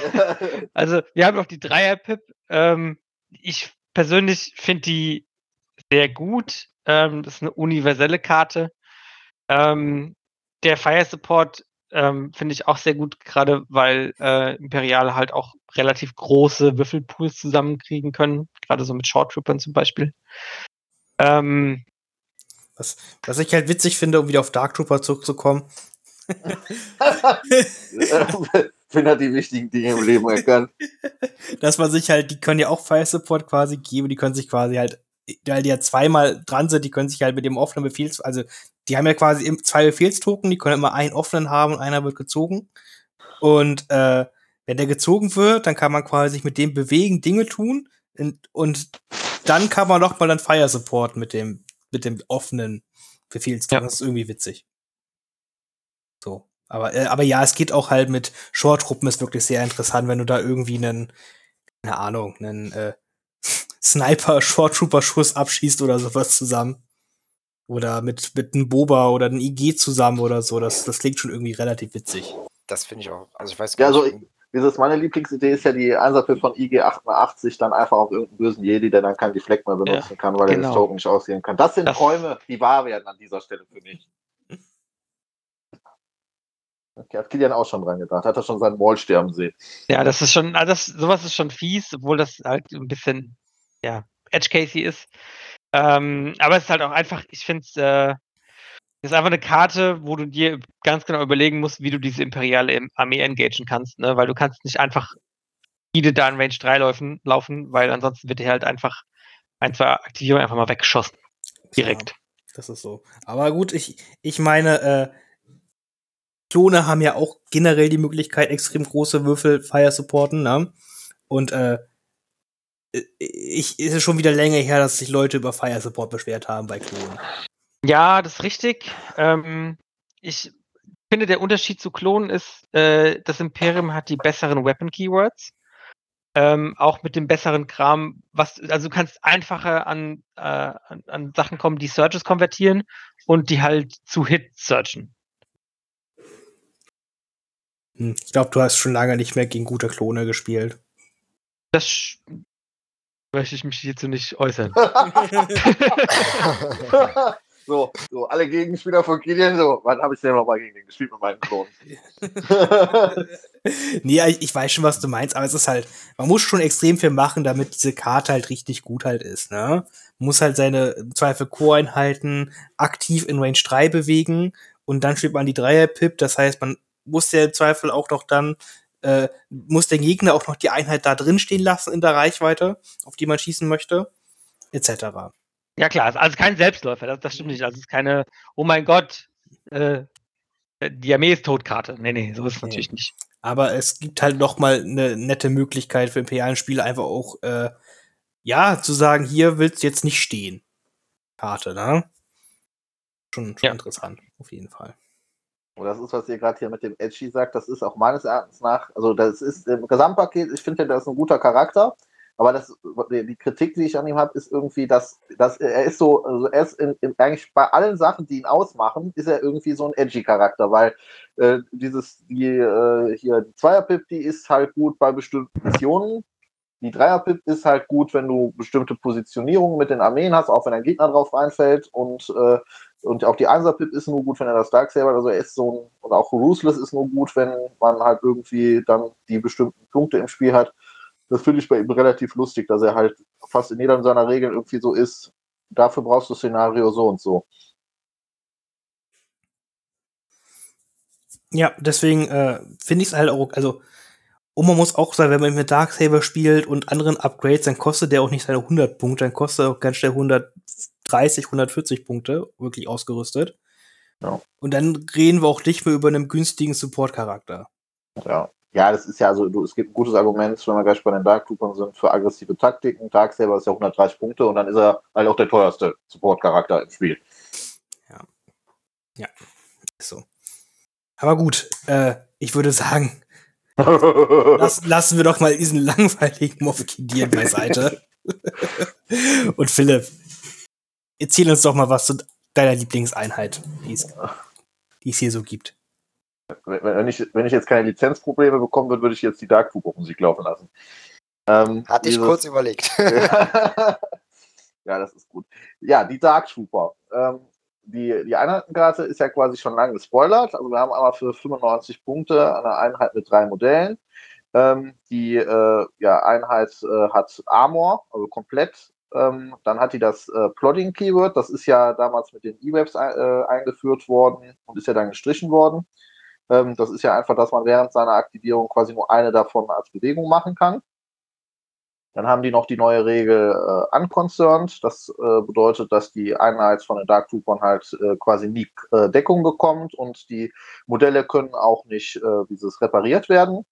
also, wir haben noch die Dreier-Pip. Ähm, ich persönlich finde die sehr gut. Ähm, das ist eine universelle Karte. Ähm, der Fire Support ähm, finde ich auch sehr gut, gerade weil äh, Imperial halt auch relativ große Würfelpools zusammenkriegen können. Gerade so mit Short Troopern zum Beispiel. Ähm, Was, was ich halt witzig finde, um wieder auf Dark Trooper zurückzukommen, Finn hat die wichtigen Dinge im Leben erkannt. dass man sich halt, die können ja auch Fire Support quasi geben, die können sich quasi halt, weil die ja zweimal dran sind, die können sich halt mit dem offenen Befehls, also die haben ja quasi zwei Befehlstoken, die können immer einen offenen haben und einer wird gezogen. Und äh, wenn der gezogen wird, dann kann man quasi sich mit dem bewegen, Dinge tun und, und dann kann man noch mal dann Fire Support mit dem mit dem offenen Befehlstoken. Ja. Das ist irgendwie witzig. So. Aber, äh, aber ja, es geht auch halt mit Short-Truppen ist wirklich sehr interessant, wenn du da irgendwie einen, keine Ahnung, einen äh, Sniper-Short-Trooper-Schuss abschießt oder sowas zusammen. Oder mit, mit einem Boba oder einem IG zusammen oder so. Das, das klingt schon irgendwie relativ witzig. Das finde ich auch. Also ich weiß Ja, gar also, nicht. Wie gesagt, meine Lieblingsidee ist ja die Einsatzpip von IG88 dann einfach auf irgendeinen bösen Jedi, der dann kein Deflect mehr benutzen Ja, kann, weil er genau. das Token nicht ausgehen kann. Das sind Das- Träume, die wahr werden an dieser Stelle für mich. Okay, hat Kilian auch schon dran gedacht. Hat er schon seinen Wall sterben sehen. Ja, das ist schon, also das, sowas ist schon fies, obwohl das halt ein bisschen, ja, edge-casey ist. Ähm, aber es ist halt auch einfach, ich finde es, äh, ist einfach eine Karte, wo du dir ganz genau überlegen musst, wie du diese imperiale Im- Armee engagen kannst, ne? Weil du kannst nicht einfach viele da in Range 3 laufen, laufen, weil ansonsten wird dir halt einfach ein, zwei Aktivierungen einfach mal weggeschossen. Direkt. Ja, das ist so. Aber gut, ich, ich meine, äh, Klone haben ja auch generell die Möglichkeit, extrem große Würfel Fire supporten, ne? Und äh, ich ist es schon wieder länger her, dass sich Leute über Fire Support beschwert haben bei Klonen. Ja, das ist richtig. Ähm, ich finde, der Unterschied zu Klonen ist, äh, das Imperium hat die besseren Weapon Keywords. Ähm, auch mit dem besseren Kram, was, also du kannst einfacher an, äh, an, an Sachen kommen, die Searches konvertieren und die halt zu Hit searchen. Hm, Ich glaube, du hast schon lange nicht mehr gegen gute Klone gespielt. Das sch- möchte ich mich hierzu nicht äußern. so, so, alle Gegenspieler von Kilian, so, wann habe ich denn noch mal gegen den gespielt mit meinen Klonen? nee, ich, weiß schon, was du meinst, aber es ist halt, man muss schon extrem viel machen, damit diese Karte halt richtig gut halt ist, ne? Muss halt seine im Zweifel Core-Einheiten aktiv in Range 3 bewegen und dann spielt man die Dreier-Pip, das heißt, man muss ja im Zweifel auch noch dann, äh, muss der Gegner auch noch die Einheit da drin stehen lassen in der Reichweite, auf die man schießen möchte, etc. Ja klar, also kein Selbstläufer, das, das stimmt nicht. Also es ist keine, oh mein Gott, äh, die Armee ist Totkarte. Nee, nee, so ist es Nee. natürlich nicht. Aber es gibt halt noch mal eine nette Möglichkeit für imperialen Spieler einfach auch, äh, ja, zu sagen, hier willst du jetzt nicht stehen. Karte, ne? Schon, schon Ja. interessant, auf jeden Fall. Und das ist, was ihr gerade hier mit dem Edgy sagt, das ist auch meines Erachtens nach, also das ist im Gesamtpaket, ich finde, der ist ein guter Charakter, aber das, die Kritik, die ich an ihm habe, ist irgendwie, dass, dass er ist so, also er ist in, in, eigentlich bei allen Sachen, die ihn ausmachen, ist er irgendwie so ein Edgy-Charakter, weil äh, dieses, die, äh, hier, die Zweier-Pip, die ist halt gut bei bestimmten Missionen, die Dreier-Pip ist halt gut, wenn du bestimmte Positionierungen mit den Armeen hast, auch wenn ein Gegner drauf reinfällt und äh, und auch die Einser-Pip ist nur gut, wenn er das Darksaber, also er ist so ein, und auch Ruthless ist nur gut, wenn man halt irgendwie dann die bestimmten Punkte im Spiel hat. Das finde ich bei ihm relativ lustig, dass er halt fast in jeder seiner Regeln irgendwie so ist. Dafür brauchst du Szenario so und so. Ja, deswegen äh, finde ich es halt auch, also, und man muss auch sagen, wenn man mit Darksaber spielt und anderen Upgrades, dann kostet der auch nicht seine 100 Punkte, dann kostet er auch ganz schnell 130, 140 Punkte, wirklich ausgerüstet. Ja. Und dann reden wir auch nicht mehr über einen günstigen Support-Charakter. Ja. Ja, das ist ja, also du, es gibt ein gutes Argument, wenn wir gleich bei den Dark Troopern sind, für aggressive Taktiken. Darksaber ist ja 130 Punkte und dann ist er halt auch der teuerste Support-Charakter im Spiel. So. Aber gut, äh, ich würde sagen, lass, lassen wir doch mal diesen langweiligen Moffkidieren beiseite. Und Philipp, erzähl uns doch mal was zu deiner Lieblingseinheit, die es hier so gibt. Wenn, ich, wenn ich jetzt keine Lizenzprobleme bekommen würde, würde ich jetzt die Dark Trooper Musik laufen lassen. Ähm, Hatte ich dieses- kurz überlegt. ja, das ist gut. Ja, die Dark Trooper. Ähm, die, die Einheitenkarte ist ja quasi schon lange gespoilert. Also wir haben aber für 95 Punkte eine Einheit mit drei Modellen. Ähm, die äh, ja, Einheit äh, hat Armor, also komplett. Ähm, dann hat die das äh, Plotting Keyword. Das ist ja damals mit den E-Webs äh, eingeführt worden und ist ja dann gestrichen worden. Ähm, das ist ja einfach, dass man während seiner Aktivierung quasi nur eine davon als Bewegung machen kann. Dann haben die noch die neue Regel äh, unconcerned. Das äh, bedeutet, dass die Einheit von den Dark Troopern halt äh, quasi nie äh, Deckung bekommt und die Modelle können auch nicht äh, dieses repariert werden.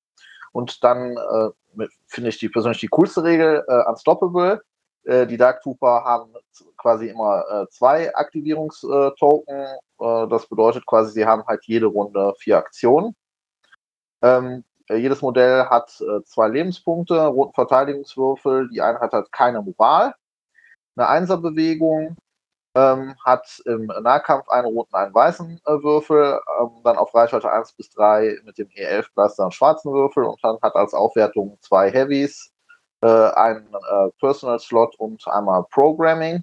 Und dann äh, finde ich die persönlich die coolste Regel, äh, Unstoppable. Äh, die Dark Trooper haben quasi immer äh, zwei Aktivierungstoken. Äh, das bedeutet quasi, sie haben halt jede Runde vier Aktionen. Ähm, äh, jedes Modell hat zwei Lebenspunkte, roten Verteidigungswürfel. Die Einheit hat keine Moral. Eine Einserbewegung ähm, hat im Nahkampf einen roten, einen weißen äh, Würfel, ähm, dann auf Reichweite 1 bis 3 mit dem E11 Blaster einen schwarzen Würfel und dann hat als Aufwertung zwei Heavies, äh, einen äh, Personal Slot und einmal Programming.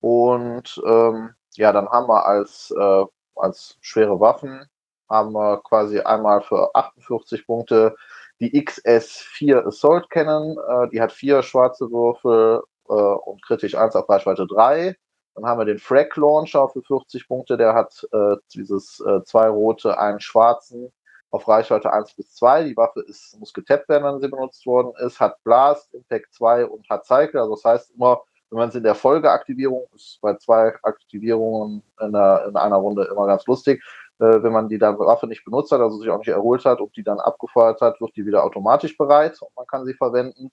Und ähm, ja, dann haben wir als, äh, als schwere Waffen haben wir quasi einmal für 48 Punkte die XS4 Assault Cannon, äh, die hat vier schwarze Würfel äh, und kritisch 1 auf Reichweite 3. Dann haben wir den Frag Launcher für 40 Punkte, der hat äh, dieses äh, zwei rote, einen schwarzen auf Reichweite 1 bis 2. Die Waffe ist, muss getappt werden, wenn sie benutzt worden ist, hat Blast, Impact 2 und hat Cycle. Also das heißt immer, wenn man es in der Folgeaktivierung, ist bei zwei Aktivierungen in, der, in einer Runde immer ganz lustig, äh, wenn man die dann Waffe nicht benutzt hat, also sich auch nicht erholt hat und die dann abgefeuert hat, wird die wieder automatisch bereit und man kann sie verwenden.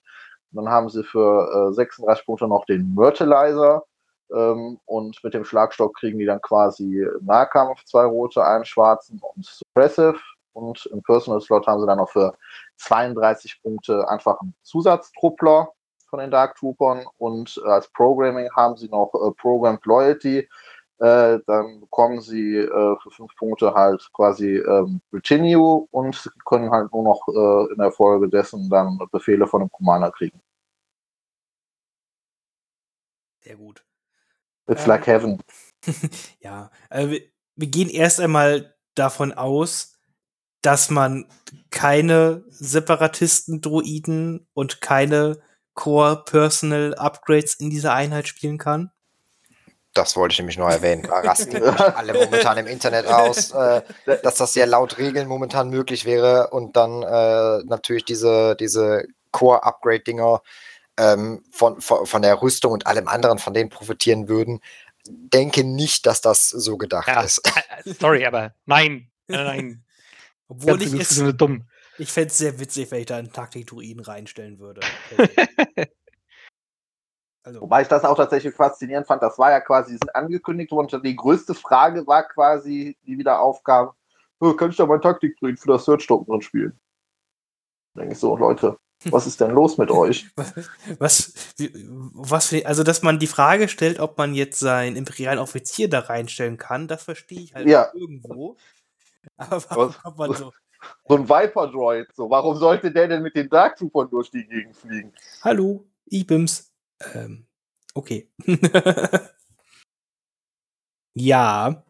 Dann haben sie für äh, 36 Punkte noch den Myrtleizer ähm, und mit dem Schlagstock kriegen die dann quasi Nahkampf, zwei rote, einen schwarzen und Suppressive. Und im Personal Slot haben sie dann noch für 32 Punkte einfach einen Zusatztruppler von den Dark Troopern und als Programming haben sie noch äh, Programmed Loyalty. Äh, dann bekommen sie äh, für fünf Punkte halt quasi ähm, Retinue und können halt nur noch äh, in der Folge dessen dann Befehle von dem Commander kriegen. Sehr gut. It's like heaven. ja, also wir, wir gehen erst einmal davon aus, dass man keine Separatisten-Droiden und keine Core-Personal-Upgrades in dieser Einheit spielen kann. Das wollte ich nämlich noch erwähnen. Da rasten alle momentan im Internet aus, äh, dass das ja laut Regeln momentan möglich wäre und dann äh, natürlich diese, diese Core-Upgrade-Dinger ähm, von, von, von der Rüstung und allem anderen von denen profitieren würden. Denke nicht, dass das so gedacht Ja, ist. sorry, aber nein. Nein, nein. Obwohl Ganz ich es, dumm. ich fände es sehr witzig, wenn ich da einen Taktik-Druiden reinstellen würde. Also, Wobei ich das auch tatsächlich faszinierend fand. Das war ja quasi, die sind angekündigt worden. und Die größte Frage war quasi, die wieder aufkam, "Oh, kann ich da mein Taktikdruid für das Search-Token drin spielen? Da denke ich so, Leute, was ist denn los mit euch? was, was also, dass man die Frage stellt, ob man jetzt seinen imperialen Offizier da reinstellen kann, das verstehe ich halt Ja. irgendwo. Aber warum Was- kommt man so? So ein Viper-Droid, so. Warum sollte der denn mit den Dark Troopern durch die Gegend fliegen? Hallo, Ibims. Ähm, okay. ja.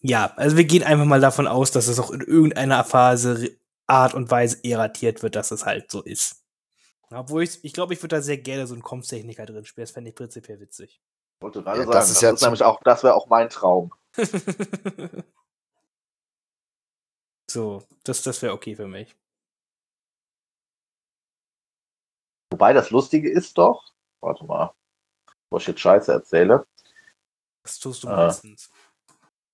Ja, also wir gehen einfach mal davon aus, dass es auch in irgendeiner Phase Art und Weise erratiert wird, dass es halt so ist. Obwohl ich, ich glaube, ich würde da sehr gerne so einen Komptechniker drin spielen. Das fände ich prinzipiell witzig. Ich wollte gerade Ja, sagen, das das ist ist, ja zu- nämlich auch, das wäre auch mein Traum. so, das, das wäre okay für mich. Wobei das Lustige ist doch, warte mal, bevor ich jetzt Scheiße erzähle. Das tust du Ah. meistens.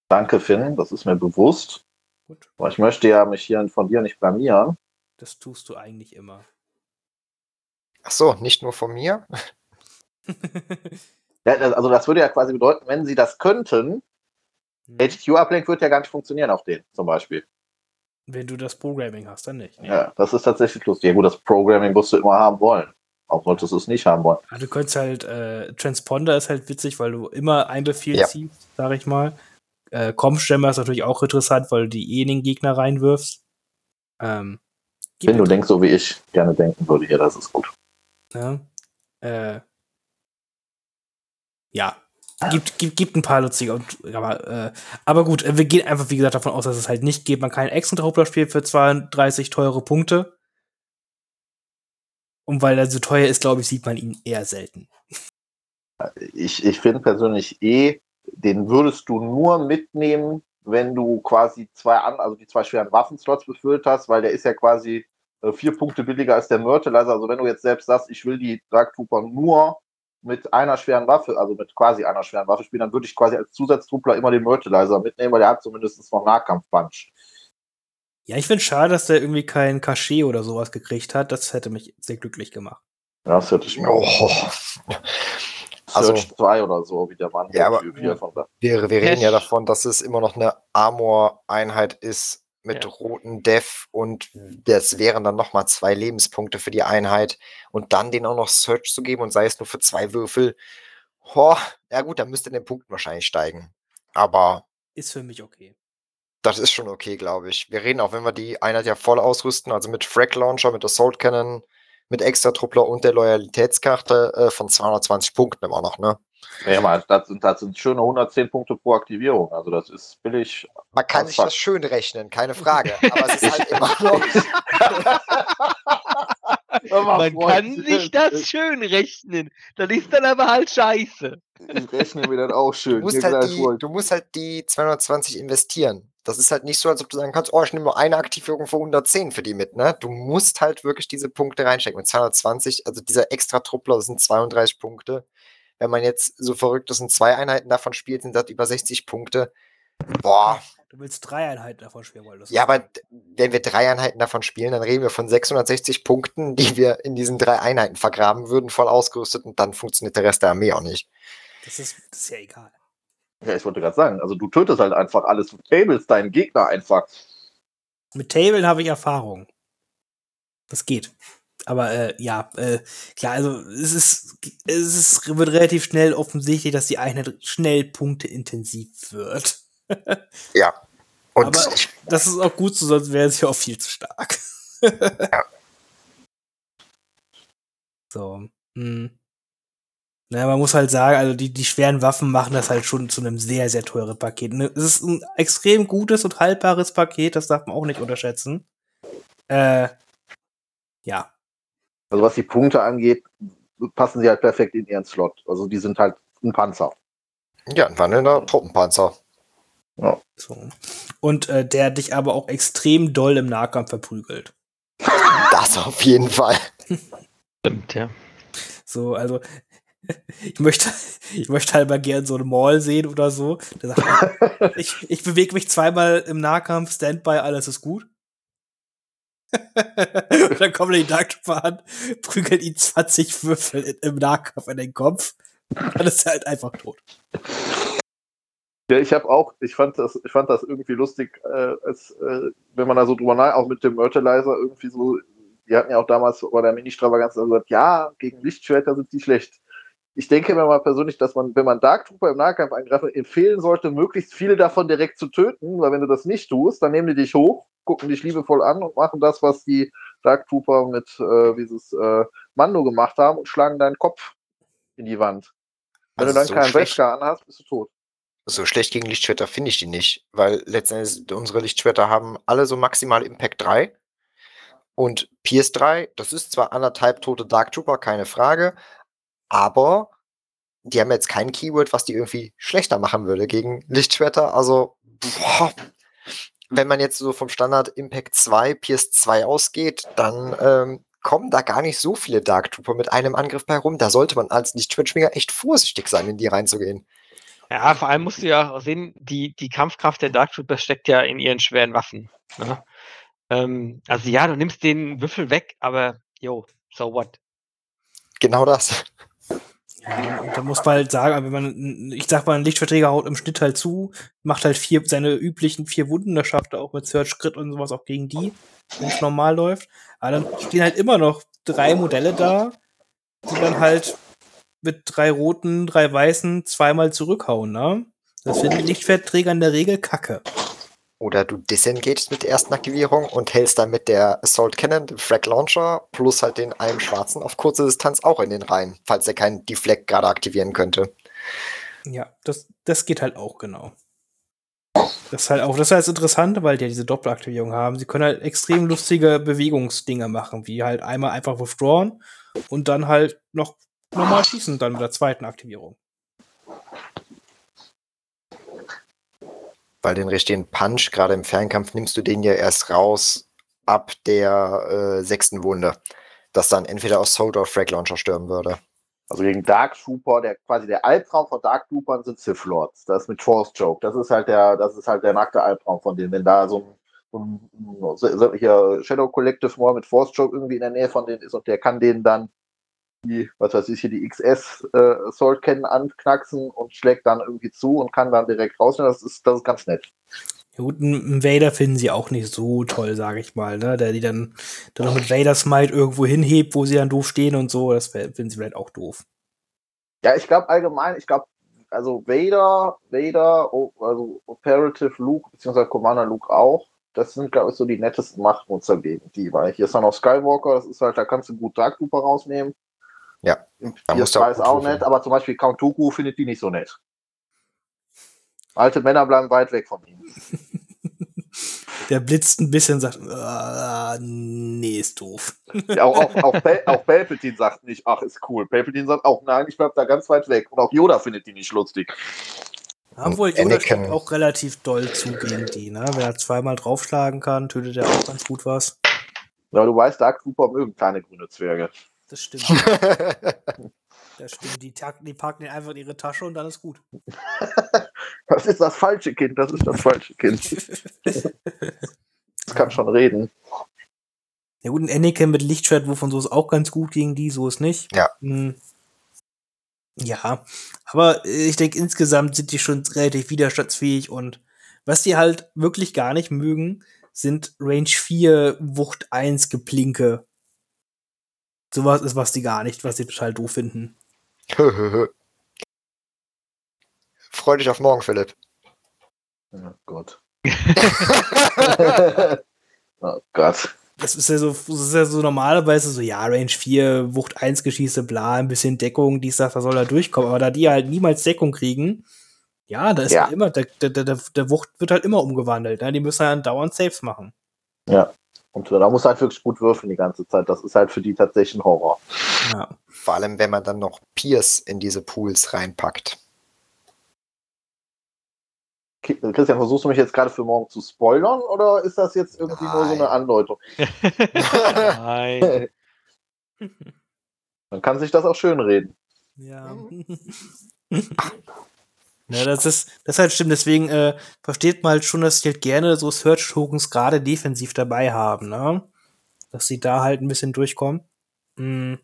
Danke, Finn, das ist mir bewusst. Gut, Aber ich möchte ja mich hier von dir nicht blamieren. das tust du eigentlich immer. Ach so, nicht nur von mir. Ja, also das würde ja quasi bedeuten, wenn sie das könnten. HQ-Uplink wird ja gar nicht funktionieren auf den, zum Beispiel. Wenn du das Programming hast, dann nicht. Ja, das ist tatsächlich lustig. Ja gut, das Programming musst du immer haben wollen. Auch solltest du es nicht haben wollen. Ah, du könntest halt, äh, Transponder ist halt witzig, weil du immer ein Befehl Ja. ziehst, sag ich mal. Äh, Comstemmer ist natürlich auch interessant, weil du die eh in den Gegner reinwirfst. Ähm, Wenn du denkst, so wie ich gerne denken würde, hier, das ist gut. Ja. Äh, ja. Gibt, gibt, gibt ein paar lustige. und- Aber, äh, aber gut, äh, wir gehen einfach, wie gesagt, davon aus, dass es halt nicht geht. Man kann einen extra Truppler spielen für 32 teure Punkte. Und weil er so teuer ist, glaube ich, sieht man ihn eher selten. Ich, ich finde persönlich eh, den würdest du nur mitnehmen, wenn du quasi zwei an, also die zwei schweren Waffenslots befüllt hast, weil der ist ja quasi äh, vier Punkte billiger als der Myrtleizer. Also wenn du jetzt selbst sagst, ich will die Dark Trooper nur mit einer schweren Waffe, also mit quasi einer schweren Waffe spielen, dann würde ich quasi als Zusatztrupler immer den Myrtleizer mitnehmen, weil der hat zumindest noch Nahkampf-Punch. Ja, ich finde schade, dass der irgendwie kein Cachet oder sowas gekriegt hat. Das hätte mich sehr glücklich gemacht. Ja, das hätte ich mir auch. Oh. Also- Search 2 oder so, wie der Mann Ja, aber-. Wir, wir reden ja davon, dass es immer noch eine Armor-Einheit ist mit Ja. roten Def und das wären dann nochmal zwei Lebenspunkte für die Einheit und dann den auch noch Search zu geben und sei es nur für zwei Würfel. Ho, ja gut, dann müsste den Punkten wahrscheinlich steigen. Aber Ist für mich okay. das ist schon okay, glaube ich. Wir reden auch, wenn wir die Einheit ja voll ausrüsten, also mit Frag Launcher, mit Assault Cannon, mit Extra Truppler und der Loyalitätskarte äh, von 220 Punkten immer noch, ne? Nee, mal, das sind, das sind schöne 110 Punkte pro Aktivierung. Also das ist billig. Man kann Das sich das schön rechnen, keine Frage. Aber es ist halt immer noch. Man kann sich das schön rechnen. Das ist dann aber halt scheiße. Ich rechne mir das auch schön. Du musst, halt die, du musst halt die 220 investieren. Das ist halt nicht so, als ob du sagen kannst, oh, ich nehme nur eine Aktivierung für 110 für die mit, ne? Du musst halt wirklich diese Punkte reinstecken. Mit 220, also dieser extra Truppler sind 32 Punkte. Wenn man jetzt so verrückt ist und zwei Einheiten davon spielt, sind das über 60 Punkte. Boah, Du willst drei Einheiten davon spielen, wolltest du ja, aber wenn wir drei Einheiten davon spielen, dann reden wir von 660 Punkten, die wir in diesen drei Einheiten vergraben würden, voll ausgerüstet und dann funktioniert der Rest der Armee auch nicht. Das ist, das ist ja egal. Ja, ich wollte gerade sagen, also du tötest halt einfach alles. Du tables deinen Gegner einfach. Mit Tablen habe ich Erfahrung. Das geht. Aber äh, ja, äh, klar, also es ist, es ist, wird relativ schnell offensichtlich, dass die Einheit schnell punkteintensiv wird. Ja. Und Aber- Das ist auch gut so, sonst wäre sie auch viel zu stark. So. Hm. Naja, man muss halt sagen, also die, die schweren Waffen machen das halt schon zu einem sehr, sehr teuren Paket. Ne, Es ist ein extrem gutes und haltbares Paket, das darf man auch nicht unterschätzen. Äh, ja. Also was die Punkte angeht, passen sie halt perfekt in ihren Slot. Also die sind halt ein Panzer. ja, ein wandelnder Truppenpanzer. So. Und äh, der dich aber auch extrem doll im Nahkampf verprügelt. Das auf jeden Fall. Stimmt, ja. So, also ich möchte, ich möchte halt mal gern so eine Mall sehen oder so. Der sagt, ich, ich bewege mich zweimal im Nahkampf, Standby, alles ist gut. Und dann kommen die Dark Trooper an, prügeln ihn 20 Würfel in, im Nahkampf in den Kopf. Dann ist er halt einfach tot. Ja, ich habe auch, ich fand das, ich fand das irgendwie lustig, äh, als, äh, wenn man da so drüber nach, auch mit dem Merchandiser irgendwie so, die hatten ja auch damals bei der Mini-Stravaganz gesagt, ja, gegen Lichtschwerter sind die schlecht. Ich denke mir mal persönlich, dass man, wenn man Dark Trooper im Nahkampf angreift, empfehlen sollte, möglichst viele davon direkt zu töten, weil wenn du das nicht tust, dann nehmen die dich hoch, gucken dich liebevoll an und machen das, was die Dark Trooper mit äh, dieses äh, Mando gemacht haben und schlagen deinen Kopf in die Wand. Wenn Also du dann so keinen Beskar anhast, bist du tot. So schlecht gegen Lichtschwerter finde ich die nicht, weil letztendlich unsere Lichtschwerter haben alle so maximal Impact 3 und Pierce 3. Das ist zwar anderthalb tote Dark Trooper, keine Frage, aber die haben jetzt kein Keyword, was die irgendwie schlechter machen würde gegen Lichtschwerter. Also, boah, wenn man jetzt so vom Standard Impact 2, Pierce 2 ausgeht, dann ähm, kommen da gar nicht so viele Dark Trooper mit einem Angriff bei rum. Da sollte man als Lichtschwertschwinger echt vorsichtig sein, in die reinzugehen. Ja, vor allem musst du ja auch sehen, die, die Kampfkraft der Dark Troopers steckt ja in ihren schweren Waffen. Ne? Ähm, also ja, du nimmst den Würfel weg, aber yo, so what? Genau das. Da muss man halt sagen, wenn man, ich sag mal, ein Lichtverträger haut im Schnitt halt zu, macht halt vier, seine üblichen vier Wunden, das schafft er auch mit Search Crit und sowas auch gegen die, wenn es normal läuft. Aber dann stehen halt immer noch drei Modelle da, die dann halt mit drei roten, drei weißen zweimal zurückhauen, ne? Das finden Lichtverträger in der Regel kacke. Oder du disengagest mit der ersten Aktivierung und hältst dann mit der Assault Cannon, dem Frag Launcher, plus halt den einen schwarzen auf kurze Distanz auch in den Reihen, falls er keinen Deflect gerade aktivieren könnte. Ja, das, das geht halt auch genau. Das ist halt auch, das ist halt das Interessante, weil die ja diese Doppelaktivierung haben. Sie können halt extrem lustige Bewegungsdinger machen, wie halt einmal einfach withdrawn und dann halt noch normal schießen, dann mit der zweiten Aktivierung. Weil den richtigen Punch, gerade im Fernkampf, nimmst du den ja erst raus ab der äh, sechsten Wunde. Dass dann entweder Assault oder Frag Launcher stürmen würde. Also gegen Dark Trooper, der quasi der Albtraum von Dark Troopern sind Sith Lords. Das mit Force Choke. Das ist halt der, das ist halt der nackte Albtraum von denen. Wenn da so ein, so ein sämtlicher Shadow Collective mal mit Force Choke irgendwie in der Nähe von denen ist und der kann denen dann die, was weiß ich, hier die XS äh, Assault Cannon anknacksen und schlägt dann irgendwie zu und kann dann direkt rausnehmen. Das ist, das ist ganz nett. Ja, gut, einen Vader finden sie auch nicht so toll, sage ich mal, ne? Der die dann, dann noch mit Vader Smite irgendwo hinhebt, wo sie dann doof stehen und so, das finden sie vielleicht auch doof. Ja, ich glaube allgemein, ich glaube, also Vader, Vader, also Operative Luke, beziehungsweise Commander Luke auch, das sind, glaube ich, so die nettesten Machtnutzer gegen die, weil hier ist dann noch Skywalker, das ist halt, da kannst du gut Dark Trooper rausnehmen. Ja, Im da musst du PS3 auch ist nett, aber zum Beispiel Count Dooku findet die nicht so nett. Alte Männer bleiben weit weg von ihm. Der blitzt ein bisschen und sagt, "Ah, nee, ist doof. Ja, auch, auch, auch, auch Palpatine sagt nicht, ach, ist cool. Palpatine sagt auch, nein, ich bleib da ganz weit weg. Und auch Yoda findet die nicht lustig. Obwohl, Und Yoda Anakin- schlägt auch relativ doll zu gegen die, ne? Wenn er zweimal draufschlagen kann, tötet er auch ganz gut was. Ja, du weißt, Dark Trooper mögen kleine grüne Zwerge. Das stimmt. Das stimmt. Die, die packen den einfach in ihre Tasche und dann ist gut. Das ist das falsche Kind, das ist das falsche Kind. Das kann schon reden. Ja gut, ein Anakin mit Lichtschwertwurf und so ist auch ganz gut gegen die, so ist nicht. Ja. Hm. Ja, aber äh, ich denke, insgesamt sind die schon relativ widerstandsfähig und was die halt wirklich gar nicht mögen, sind Range 4, Wucht 1 Geplinke. Sowas ist, was die gar nicht, was die total doof finden. Freu dich auf morgen, Philipp. Oh Gott. oh Gott. Das ist ja so, das ist ja so normalerweise so, ja, Range 4, Wucht 1 Geschieße, bla, ein bisschen Deckung, dies, das, da soll er durchkommen. Aber da die halt niemals Deckung kriegen, ja, da ist Ja. halt immer, der, der, der, der Wucht wird halt immer umgewandelt. Ne? Die müssen halt dauernd Saves machen. Und da muss halt wirklich gut würfeln die ganze Zeit. Das ist halt für die tatsächlich ein Horror. Ja. Vor allem, wenn man dann noch Pierce in diese Pools reinpackt. Christian, versuchst du mich jetzt gerade für morgen zu spoilern oder ist das jetzt irgendwie nur so Nein. eine Andeutung? Nein. Dann kann sich das auch schön reden. Ja. ja, das ist, das halt stimmt. Deswegen äh, versteht man halt schon, dass sie halt gerne so Search-Tokens gerade defensiv dabei haben, ne? Dass sie da halt ein bisschen durchkommen. Hm.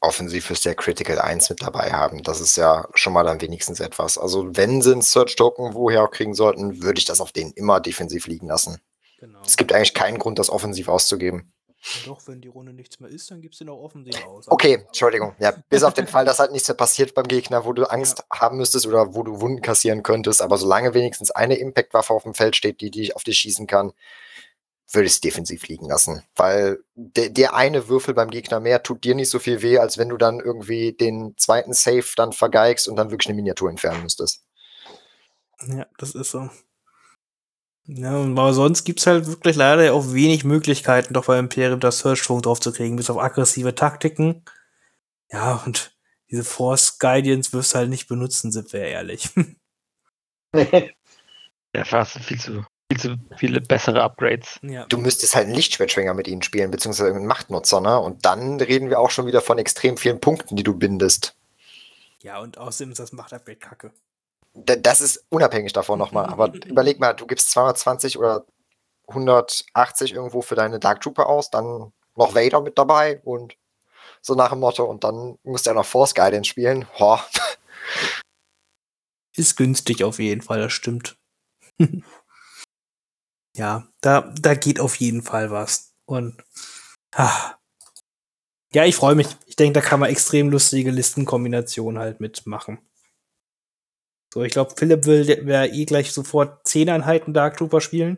Offensiv ist der Critical 1 mit dabei haben. Das ist ja schon mal dann wenigstens etwas. Also, wenn sie einen Search-Token woher auch kriegen sollten, würde ich das auf denen immer defensiv liegen lassen. Genau. Es gibt eigentlich keinen Grund, das offensiv auszugeben. Ja, doch, wenn die Runde nichts mehr ist, dann gibt's den auch offensiv aus. Okay, Entschuldigung. Ja, bis auf den Fall, dass halt nichts mehr passiert beim Gegner, wo du Angst haben müsstest oder wo du Wunden kassieren könntest. Aber solange wenigstens eine Impact-Waffe auf dem Feld steht, die, die auf dich schießen kann, würde ich es defensiv liegen lassen. Weil der, der eine Würfel beim Gegner mehr tut dir nicht so viel weh, als wenn du dann irgendwie den zweiten Save dann vergeigst und dann wirklich eine Miniatur entfernen müsstest. Ja, das ist so. Ja, und aber sonst gibt's halt wirklich leider auch wenig Möglichkeiten, doch bei Imperium das drauf zu kriegen, bis auf aggressive Taktiken. Ja, und diese Force Guidance wirst du halt nicht benutzen, sind wir ehrlich. Ja, fast viel zu, viel zu viele bessere Upgrades. ja. Du müsstest halt einen Lichtschwertschwinger mit ihnen spielen, beziehungsweise irgendeinen Machtnutzer, ne? Und dann reden wir auch schon wieder von extrem vielen Punkten, die du bindest. ja, und außerdem ist das Machtupgrade kacke. Da- Das ist unabhängig davon nochmal. Aber überleg mal, du gibst 220 oder 180 irgendwo für deine Dark Trooper aus, dann noch Vader mit dabei und so nach dem Motto. Und dann musst du ja noch Force Guidance spielen. Ho. Ist günstig auf jeden Fall, das stimmt. ja, da, da geht auf jeden Fall was. Und ah. ja, ich freue mich. Ich denke, da kann man extrem lustige Listenkombinationen halt mitmachen. So, ich glaube, Philipp will wer eh gleich sofort 10 Einheiten Dark Trooper spielen.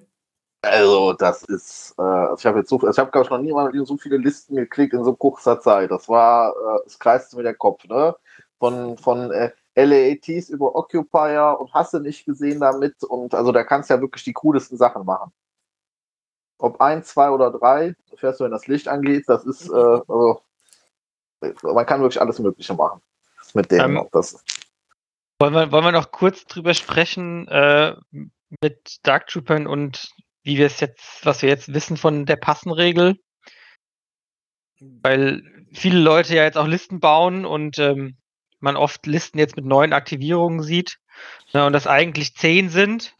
Also, das ist, äh, also ich habe jetzt so, also ich habe glaube ich noch nie mal so viele Listen geklickt in so kurzer Zeit. Das war, äh, es kreiste mir der Kopf, ne? Von, von äh, LAATs über Occupier und hast du nicht gesehen damit und also da kannst du ja wirklich die coolsten Sachen machen. Ob ein, zwei oder drei, fährst du, wenn das Licht angeht, das ist, äh, also, man kann wirklich alles Mögliche machen. Mit denen. Ähm, das, Wollen wir, wollen wir noch kurz drüber sprechen äh, mit Dark Troopern und wie wir es jetzt, was wir jetzt wissen von der Passenregel? Weil viele Leute ja jetzt auch Listen bauen und ähm, man oft Listen jetzt mit neuen Aktivierungen sieht ne, und das eigentlich zehn sind,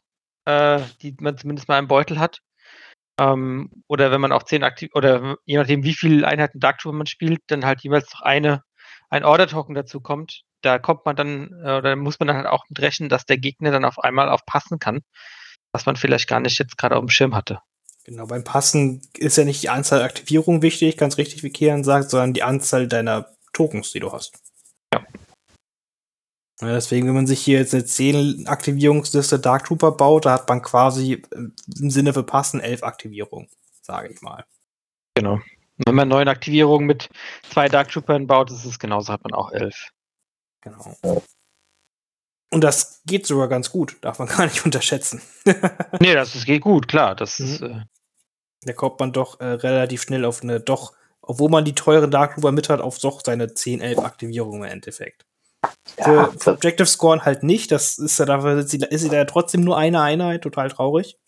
äh, die man zumindest mal im Beutel hat. Ähm, oder wenn man auch zehn aktiv oder je nachdem, wie viele Einheiten Dark Trooper man spielt, dann halt jeweils noch eine, ein Order-Token dazu kommt. Da kommt man dann, äh, oder muss man dann halt auch mit rechnen, dass der Gegner dann auf einmal aufpassen kann, was man vielleicht gar nicht jetzt gerade auf dem Schirm hatte. Genau, beim Passen ist ja nicht die Anzahl Aktivierungen wichtig, ganz richtig, wie Kian sagt, sondern die Anzahl deiner Tokens, die du hast. Ja. Ja, deswegen, wenn man sich hier jetzt eine 10 Aktivierungsliste Dark Trooper baut, da hat man quasi äh, im Sinne für Passen 11 Aktivierungen, sage ich mal. Genau. Wenn man neun Aktivierungen mit zwei Dark Troopern baut, ist es genauso, hat man auch elf. Genau. Und das geht sogar ganz gut, darf man gar nicht unterschätzen. nee, das, das geht gut, klar. Das Mhm. ist, äh, da kommt man doch äh, relativ schnell auf eine, doch, obwohl man die teuren Dark Trooper mit hat, auf doch seine 10, 11 Aktivierungen im Endeffekt. Ja, Für, für Objective Scoren halt nicht, das ist ja dafür, ist sie, ist sie da ja trotzdem nur eine Einheit, total traurig.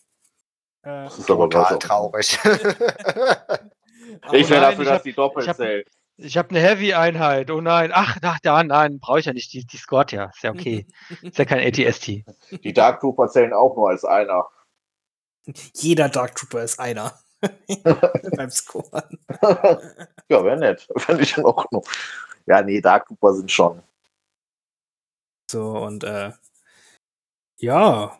Äh, das ist aber Total traurig. Ich wäre dafür, ich dass hab- die doppelt zählt. Ich habe eine Heavy-Einheit. Oh nein. Ach, ach da, nein, brauche ich ja nicht. Die, die scoret ja. Ist ja okay. Ist ja kein ATST. Die Dark Trooper zählen auch nur als einer. Jeder Dark Trooper ist einer. Beim Scoren. ja, wäre nett. Fände ich in Ordnung. Ja, nee, Dark Trooper sind schon. So, und äh, ja,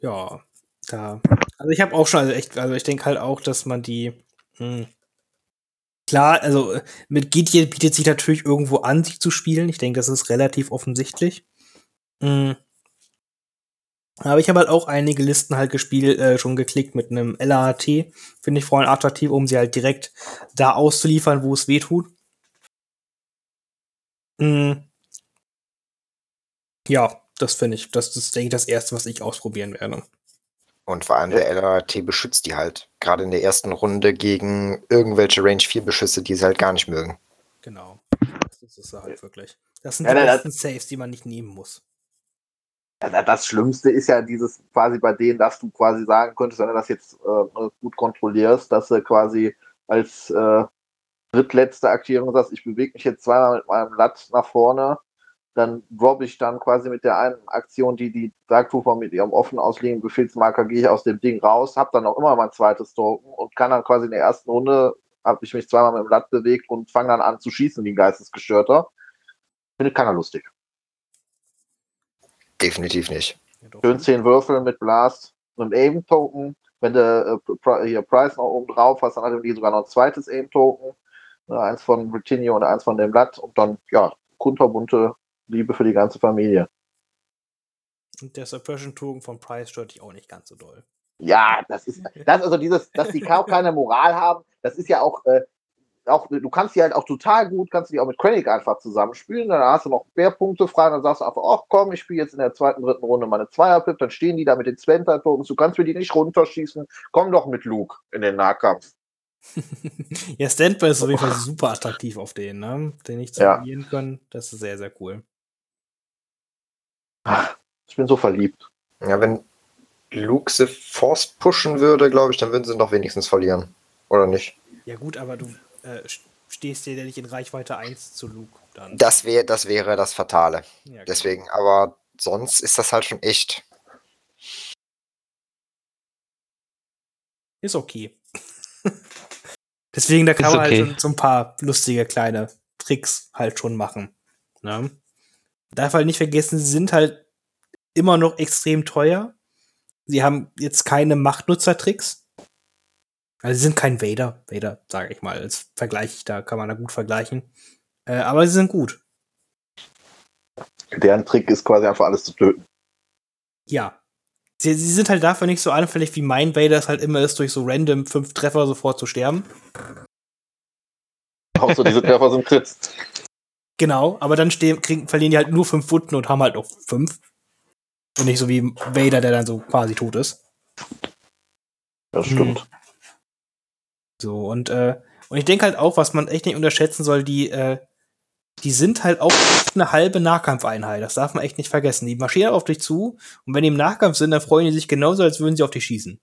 ja, da. Also ich habe auch schon, also echt, also ich denke halt auch, dass man die, hm, klar, also äh, mit GTA bietet sich natürlich irgendwo an, sich zu spielen. Ich denke, das ist relativ offensichtlich. Hm. Aber ich habe halt auch einige Listen halt gespielt, äh, schon geklickt mit einem LAT. Finde ich vor allem attraktiv, um sie halt direkt da auszuliefern, wo es weh tut. Hm. Ja, das finde ich. Das ist, denke ich, das Erste, was ich ausprobieren werde. Und vor allem der LRT beschützt die halt. Gerade in der ersten Runde gegen irgendwelche Range 4 Beschüsse, die sie halt gar nicht mögen. Genau. Das ist es halt wirklich. Das sind Ja, die na, besten Saves, die man nicht nehmen muss. Ja, das Schlimmste ist ja dieses quasi bei denen, dass du quasi sagen könntest, wenn du das jetzt äh, gut kontrollierst, dass du quasi als äh, drittletzte Aktivierung sagst, ich bewege mich jetzt zweimal mit meinem Lat nach vorne, dann droppe ich dann quasi mit der einen Aktion, die die Dark Trooper mit ihrem offen ausliegenden Befehlsmarker, gehe ich aus dem Ding raus, habe dann auch immer mein zweites Token und kann dann quasi in der ersten Runde, habe ich mich zweimal mit dem Lat bewegt und fange dann an zu schießen wie ein Geistesgestörter. Findet keiner lustig. Definitiv nicht. Schön 10 Würfel mit Blast und einem Aim-Token. Wenn du äh, hier Price noch oben drauf hast, dann hat die sogar noch ein zweites Aim-Token. Äh, eins von Britannia und eins von dem Blatt. Und dann, ja, kunterbunte Liebe für die ganze Familie. Und der Suppression-Token von Price stört dich auch nicht ganz so doll. Ja, das ist, das also dieses, dass die kaum keine Moral haben, das ist ja auch, äh, auch, du kannst die halt auch total gut, kannst du die auch mit Krennic einfach zusammenspielen, dann hast du noch Mehrpunkte frei, dann sagst du einfach, ach komm, ich spiele jetzt in der zweiten, dritten Runde meine Zweierpip, dann stehen die da mit den Splinter-Tokens, du kannst mir die nicht runterschießen, komm doch mit Luke in den Nahkampf. ja, Standby ist auf jeden Fall super attraktiv auf den, ne? Den nicht zu Ja. können. Das ist sehr, sehr cool. Ich bin so verliebt. Ja, wenn Luke sie Force pushen würde, glaube ich, dann würden sie noch wenigstens verlieren. Oder nicht? Ja, gut, aber du äh, stehst dir ja nicht in Reichweite 1 zu Luke dann. Das, wär, das wäre das Fatale. Ja. Deswegen, aber sonst ist das halt schon echt. Ist okay. Deswegen, da kann Ist man okay. halt schon so ein paar lustige kleine Tricks halt schon machen. Ne? Darf halt nicht vergessen, sie sind halt immer noch extrem teuer. Sie haben jetzt keine Machtnutzer-Tricks. Also sie sind kein Vader. Vader, sage ich mal, als Vergleich, ich da kann man da gut vergleichen. Äh, aber sie sind gut. Deren Trick ist quasi einfach alles zu töten. Ja. Sie, sie sind halt dafür nicht so anfällig, wie mein Vader es halt immer ist, durch so random fünf Treffer sofort zu sterben. Auch so diese Treffer sind Crits. Genau, aber dann stehen, kriegen, verlieren die halt nur fünf Wunden und haben halt noch fünf. Und nicht so wie Vader, der dann so quasi tot ist. Das stimmt. So, und, äh, und ich denke halt auch, was man echt nicht unterschätzen soll, die, äh, die sind halt auch eine halbe Nahkampfeinheit. Das darf man echt nicht vergessen. Die marschieren auf dich zu und wenn die im Nahkampf sind, dann freuen die sich genauso, als würden sie auf dich schießen.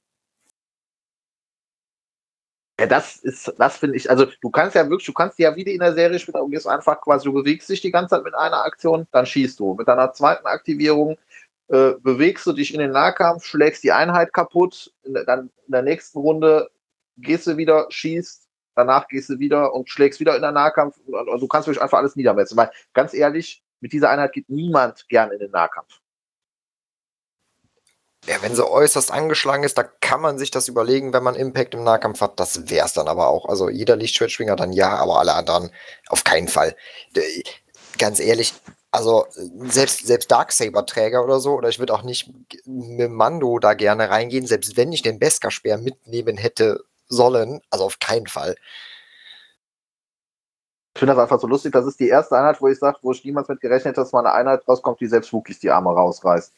Ja, das ist, das finde ich, also du kannst ja wirklich, du kannst ja wie die in der Serie spielen, du gehst einfach quasi, du bewegst dich die ganze Zeit mit einer Aktion, dann schießt du. Mit deiner zweiten Aktivierung äh, bewegst du dich in den Nahkampf, schlägst die Einheit kaputt, in, dann in der nächsten Runde gehst du wieder, schießt, danach gehst du wieder und schlägst wieder in der Nahkampf. Also du kannst wirklich einfach alles niedermetzen. Weil ganz ehrlich, mit dieser Einheit geht niemand gern in den Nahkampf. Ja, wenn sie äußerst angeschlagen ist, da kann man sich das überlegen, wenn man Impact im Nahkampf hat. Das wär's dann aber auch. Also jeder Lichtschwertschwinger dann ja, aber alle anderen auf keinen Fall. D- Ganz ehrlich, also selbst, selbst Darksaber-Träger oder so, oder ich würde auch nicht mit Mando da gerne reingehen, selbst wenn ich den Beskar-Speer mitnehmen hätte sollen, also auf keinen Fall. Ich finde das einfach so lustig. Das ist die erste Einheit, wo ich sage, wo ich niemals mit gerechnet hätte, dass mal eine Einheit rauskommt, die selbst Wookies die Arme rausreißt.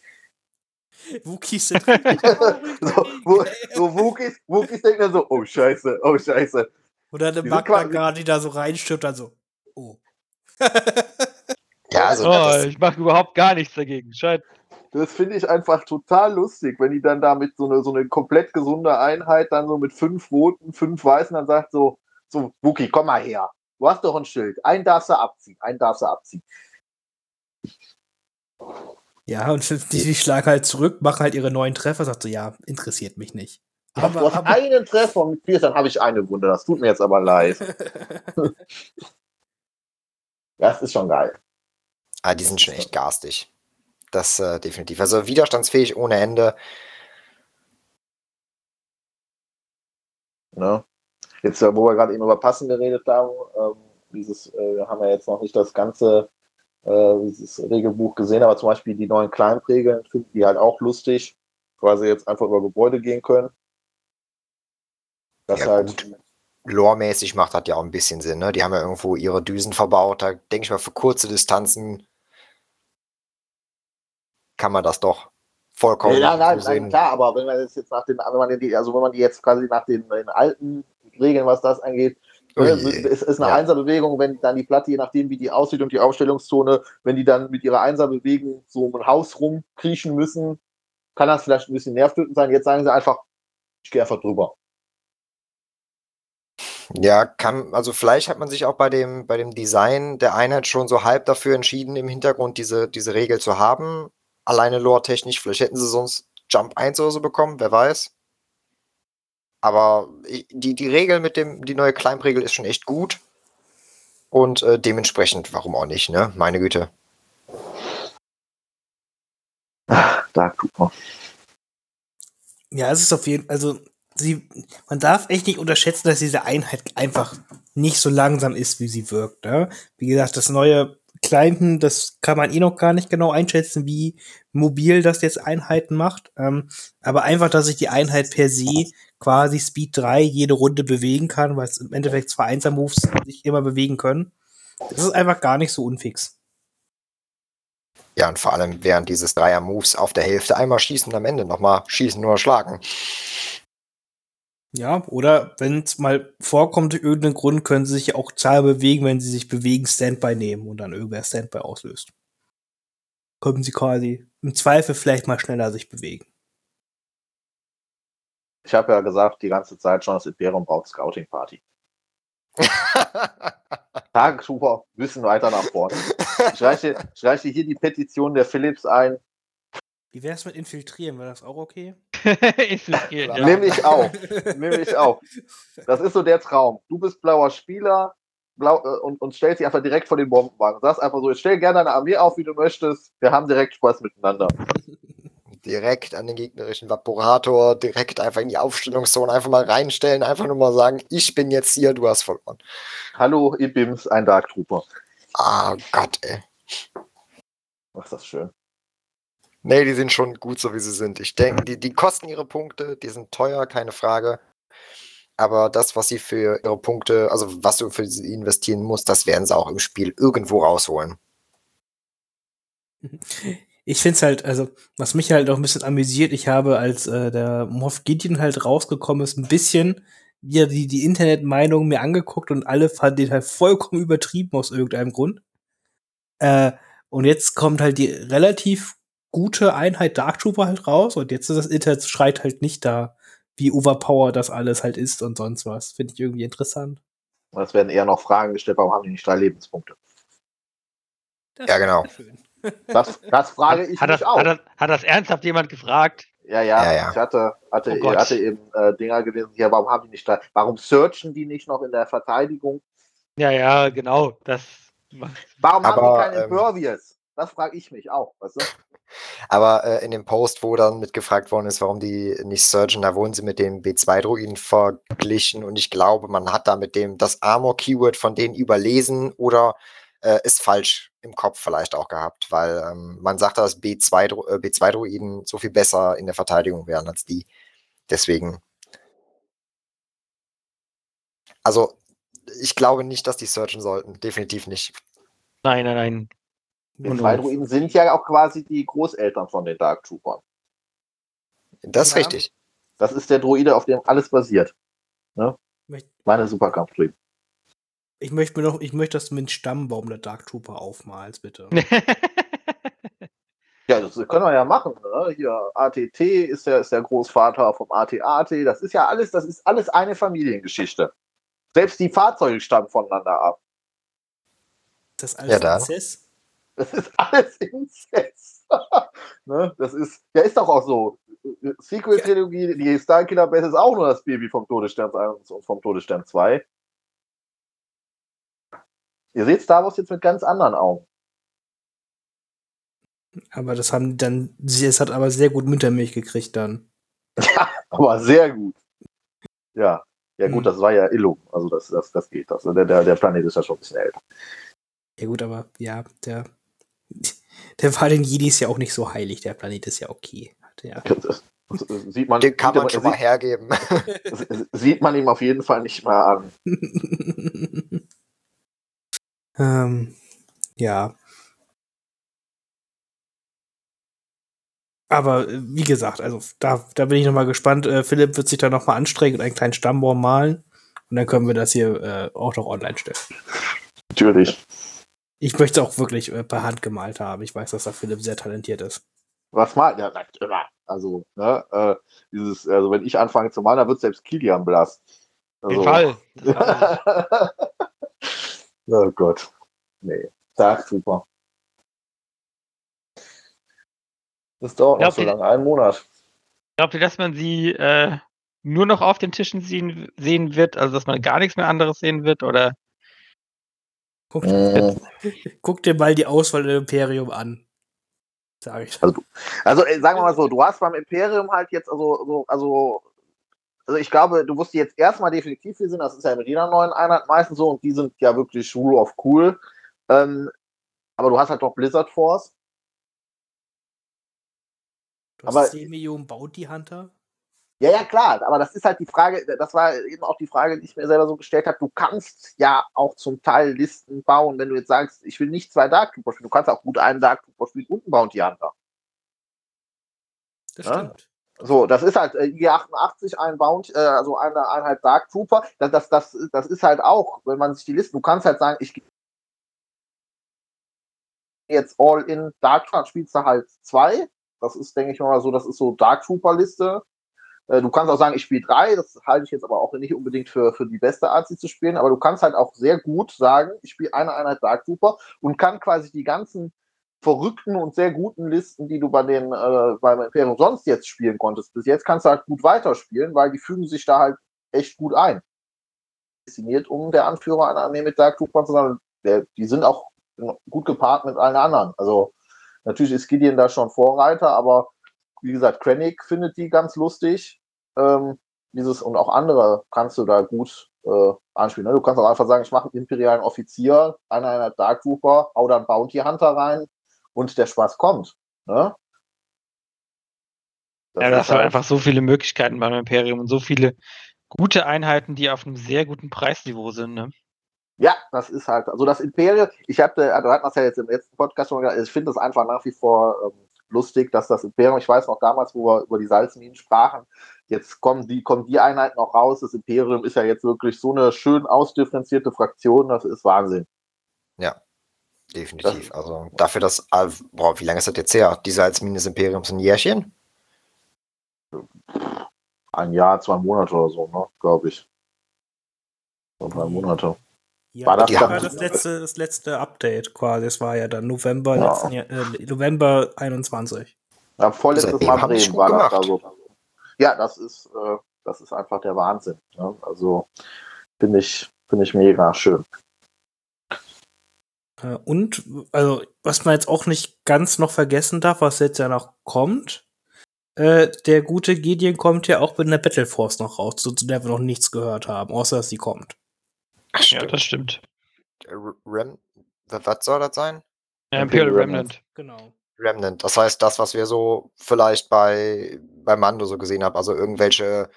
Wookies sind So, wo, so Wookies, Wookies denken dann so, oh Scheiße, oh Scheiße. Oder eine Magna die da so reinstirbt, dann so, oh. Ja, also oh, das, ich mache überhaupt gar nichts dagegen. Scheint. Das finde ich einfach total lustig, wenn die dann da mit so eine, so eine komplett gesunde Einheit dann so mit fünf Roten, fünf Weißen dann sagt so, so, Wookie, komm mal her. Du hast doch ein Schild. Einen darfst du abziehen, einen darfst du abziehen. Ja, und die, die schlagen halt zurück, machen halt ihre neuen Treffer, sagt so, ja, interessiert mich nicht. du Aber, hast aber einen Treffer und mit Pierce, dann habe ich eine Wunde. Das tut mir jetzt aber leid. Das ist schon geil. ah, die sind schon echt garstig. Das äh, definitiv. Also widerstandsfähig ohne Ende. Ne? Jetzt, äh, wo wir gerade eben über Passen geredet haben, ähm, dieses, äh, wir haben ja jetzt noch nicht das ganze äh, dieses Regelbuch gesehen, aber zum Beispiel die neuen Kleinregeln finden die halt auch lustig, weil sie jetzt einfach über Gebäude gehen können. Das Ja, halt, gut. Lore-mäßig macht das ja auch ein bisschen Sinn. Ne? Die haben ja irgendwo ihre Düsen verbaut. Da denke ich mal, für kurze Distanzen kann man das doch vollkommen Ja, nein, nein, nein, klar, aber wenn man jetzt, jetzt nach den, wenn man die, also wenn man die jetzt quasi nach den, den alten Regeln, was das angeht, Ne, es ist eine ja. Einserbewegung, wenn dann die Platte, je nachdem wie die aussieht und die Aufstellungszone, wenn die dann mit ihrer Einserbewegung so um ein Haus rumkriechen müssen, kann das vielleicht ein bisschen nervtötend sein. Jetzt sagen sie einfach, ich gehe einfach drüber. Ja, kann, also vielleicht hat man sich auch bei dem, bei dem Design der Einheit schon so halb dafür entschieden, im Hintergrund diese, diese Regel zu haben. Alleine lore-technisch, vielleicht hätten sie sonst Jump 1 oder so bekommen, wer weiß. Aber ich- die, die Regel mit dem, die neue Climb-Regel ist schon echt gut. Und äh, dementsprechend, warum auch nicht, ne? Meine Güte. Dark Trooper. Ja, es ist auf jeden also sie, man darf echt nicht unterschätzen, dass diese Einheit einfach nicht so langsam ist, wie sie wirkt. Ne? Wie gesagt, das neue Kleinten, das kann man eh noch gar nicht genau einschätzen, wie mobil das jetzt Einheiten macht. Ähm, aber einfach, dass sich die Einheit per se quasi Speed 3 jede Runde bewegen kann, weil es im Endeffekt zwei Einser-Moves sich immer bewegen können. Das ist einfach gar nicht so unfix. Ja, und vor allem während dieses Dreier-Moves auf der Hälfte einmal schießen am Ende nochmal schießen oder schlagen. Ja, oder wenn es mal vorkommt, durch irgendeinen Grund können sie sich auch Zahl bewegen, wenn sie sich bewegen, Standby nehmen und dann irgendwer Standby auslöst. Können sie quasi im Zweifel vielleicht mal schneller sich bewegen. Ich habe ja gesagt, die ganze Zeit schon, das Imperium braucht Scouting Party. Dark Trooper müssen weiter nach vorne. Ich reiche, ich reiche hier die Petition der Philips ein. Wie wär's mit infiltrieren? Wäre das auch okay? Infiltriert, ja. Nämlich auch. Nämlich auch. Das ist so der Traum. Du bist blauer Spieler blau, äh, und, und stellst dich einfach direkt vor den Bombenwagen. Sagst einfach so, ich stell gerne deine Armee auf, wie du möchtest. Wir haben direkt Spaß miteinander. direkt an den gegnerischen Vaporator, direkt einfach in die Aufstellungszone einfach mal reinstellen, einfach nur mal sagen, ich bin jetzt hier, du hast verloren. Hallo, Ibims, ein Dark Trooper. Ah Gott, ey. Ach, ist das schön. Nee, die sind schon gut, so wie sie sind. Ich denke, die, die kosten ihre Punkte, die sind teuer, keine Frage. Aber das, was sie für ihre Punkte, also was du für sie investieren musst, das werden sie auch im Spiel irgendwo rausholen. Ich find's halt, also, was mich halt auch ein bisschen amüsiert, ich habe, als äh, der Moff Gideon halt rausgekommen ist, ein bisschen wieder die, die Internetmeinung mir angeguckt und alle fanden den halt vollkommen übertrieben aus irgendeinem Grund. Äh, und jetzt kommt halt die relativ gute Einheit Dark Trooper halt raus und jetzt ist das Internet schreit halt nicht da, wie overpowered das alles halt ist und sonst was. Finde ich irgendwie interessant. Und es werden eher noch Fragen gestellt, warum haben die nicht drei Lebenspunkte? Das Ja, genau. Das, das frage ich hat, mich das, auch. hat, das, hat das ernsthaft jemand gefragt? Ja, ja, Ja, ja. ich hatte, hatte, Oh hatte eben äh, Dinger gelesen, ja, warum haben die nicht da, warum searchen die nicht noch in der Verteidigung? Ja, ja, genau. Das macht Warum haben Aber, die keine ähm, Impervious? Das frage ich mich auch, weißt du? Aber äh, in dem Post, wo dann mitgefragt worden ist, warum die nicht surgen, da wurden sie mit dem B2-Druiden verglichen und ich glaube, man hat da mit dem das Armor-Keyword von denen überlesen oder äh, ist falsch im Kopf vielleicht auch gehabt, weil ähm, man sagt, dass B2-Dru- äh, B2-Druiden so viel besser in der Verteidigung wären als die. Deswegen. Also, ich glaube nicht, dass die surgen sollten. Definitiv nicht. Nein, nein, nein. Die Und- zwei Druiden sind ja auch quasi die Großeltern von den Dark Troopern. Das ist Ja. richtig. Das ist der Druide, auf dem alles basiert. Ne? Möcht- Meine Superkampfdruiden. Ich möchte mir noch, ich möchte, dass du mit dem Stammbaum der Dark Trooper aufmalst, bitte. Ja, das können wir ja machen. Ne? Hier ATT ist der, ist der Großvater vom AT-AT. Das ist ja alles, das ist alles eine Familiengeschichte. Selbst die Fahrzeuge stammen voneinander ab. Das Ja, alles da. Inzest? Das ist alles Inzest. ne? Das ist, ja, ist doch auch so. Sequel-Trilogie, die Starkiller Base ist auch nur das Baby vom Todesstern 1 und vom Todesstern 2. Ihr seht Star Wars jetzt mit ganz anderen Augen. Aber das haben dann, es hat aber sehr gut Muttermilch gekriegt dann. Aber sehr gut. Ja. Ja, gut, Hm. das war ja Illum. Also, das, das, das geht. Das, der, der, der Planet ist ja schon ein bisschen älter. Ja gut, aber ja, der, der war den Jedis ja auch nicht so heilig. Der Planet ist ja okay. Ja. Das, das, das sieht man, Den kann sieht man schon mal sieht, hergeben. sieht man ihm auf jeden Fall nicht mehr an. ähm, ja. Aber äh, wie gesagt, also da, da bin ich noch mal gespannt. Äh, Philipp wird sich da noch mal anstrengen und einen kleinen Stammbaum malen. Und dann können wir das hier äh, auch noch online stellen. Natürlich. Ich möchte auch wirklich äh, per Hand gemalt haben. Ich weiß, dass da Philipp sehr talentiert ist. Was mal, ja, sagt immer. Also, ne, äh, dieses, also wenn ich anfange zu malen, dann wird selbst Kilian blass. Auf Also, jeden Fall. Oh Gott. Nee. Dark super. Das dauert noch Glaubt so ihr- lange, einen Monat. Glaubt ihr, dass man sie äh, nur noch auf den Tischen sehen, sehen wird, also dass man gar nichts mehr anderes sehen wird? Oder Guck, Äh, guck dir mal die Auswahl im Imperium an. Sag ich. Also äh, sagen wir mal so, du hast beim Imperium halt jetzt, also, so, also, also ich glaube, du musst die jetzt erstmal definitiv wir sind, das ist ja mit jeder neuen Einheit meistens so und die sind ja wirklich Rule of Cool. Ähm, aber du hast halt doch Blizzard Force. Du hast aber- 10 Millionen Bounty Hunter. Ja, ja, klar, aber das ist halt die Frage, das war eben auch die Frage, die ich mir selber so gestellt habe. Du kannst ja auch zum Teil Listen bauen, wenn du jetzt sagst, ich will nicht zwei Dark Trooper spielen. Du kannst auch gut einen Dark Trooper spielen und einen Bounty Hunter. Das Ja. stimmt. So, das ist halt äh, IG88, ein Bounty, äh, also eine Einheit Dark Trooper. Das, das, das, das ist halt auch, wenn man sich die Listen, du kannst halt sagen, ich gehe jetzt all in Dark Trooper, spielst du halt zwei. Das ist, denke ich mal so, das ist so Dark Trooper Liste. Äh, Du kannst auch sagen, ich spiele drei, das halte ich jetzt aber auch nicht unbedingt für, für die beste Art, sie zu spielen, aber du kannst halt auch sehr gut sagen, ich spiele eine Einheit Dark Trooper und kann quasi die ganzen verrückten und sehr guten Listen, die du bei den äh, beim Imperium sonst jetzt spielen konntest, bis jetzt kannst du halt gut weiterspielen, weil die fügen sich da halt echt gut ein. Destiniert, um der Anführer einer Armee mit Dark Troopern zu sein. Der, die sind auch gut gepaart mit allen anderen. Also natürlich ist Gideon da schon Vorreiter, aber wie gesagt, Krennic findet die ganz lustig. Ähm, dieses und auch andere kannst du da gut äh, anspielen. Ne? Du kannst auch einfach sagen, ich mache einen imperialen Offizier, einer einer Dark Trooper, hau da einen Bounty Hunter rein und der Spaß kommt. Ne? Das ja, das hat halt- einfach so viele Möglichkeiten beim Imperium und so viele gute Einheiten, die auf einem sehr guten Preisniveau sind. Ne? Ja, das ist halt, also das Imperium, ich hatte, also wir hatten das ja jetzt im letzten Podcast schon gesagt, ich finde es einfach nach wie vor ähm, lustig, dass das Imperium, ich weiß noch damals, wo wir über die Salzminen sprachen, jetzt kommen die, kommen die Einheiten auch raus, das Imperium ist ja jetzt wirklich so eine schön ausdifferenzierte Fraktion, das ist Wahnsinn. Definitiv. Also dafür, dass, ah, boah, wie lange ist das jetzt her? Diese als Mine des Imperiums ein Jährchen? Ein Jahr, zwei Monate oder so, ne, glaube ich. So drei Monate. Ja, War das das war das letzte, das letzte Update quasi. Es war ja dann November, Ja. letzten Jahr, äh, November 21. Ja, vorletztes Seitdem Mal gut war das gemacht. da so. Ja, das ist, äh, das ist einfach der Wahnsinn. Ne? Also finde ich, finde ich mega schön. Und, also, was man jetzt auch nicht ganz noch vergessen darf, was jetzt ja noch kommt, äh, der gute Gideon kommt ja auch mit einer Battle Force noch raus, zu der wir noch nichts gehört haben, außer dass sie kommt. Ach, Ja, das stimmt. R- Rem was soll das sein? Ja, Imperial Imperial Remnant. Remnant. Genau. Remnant. Das heißt, das, was wir so vielleicht bei, bei Mando so gesehen haben, also irgendwelche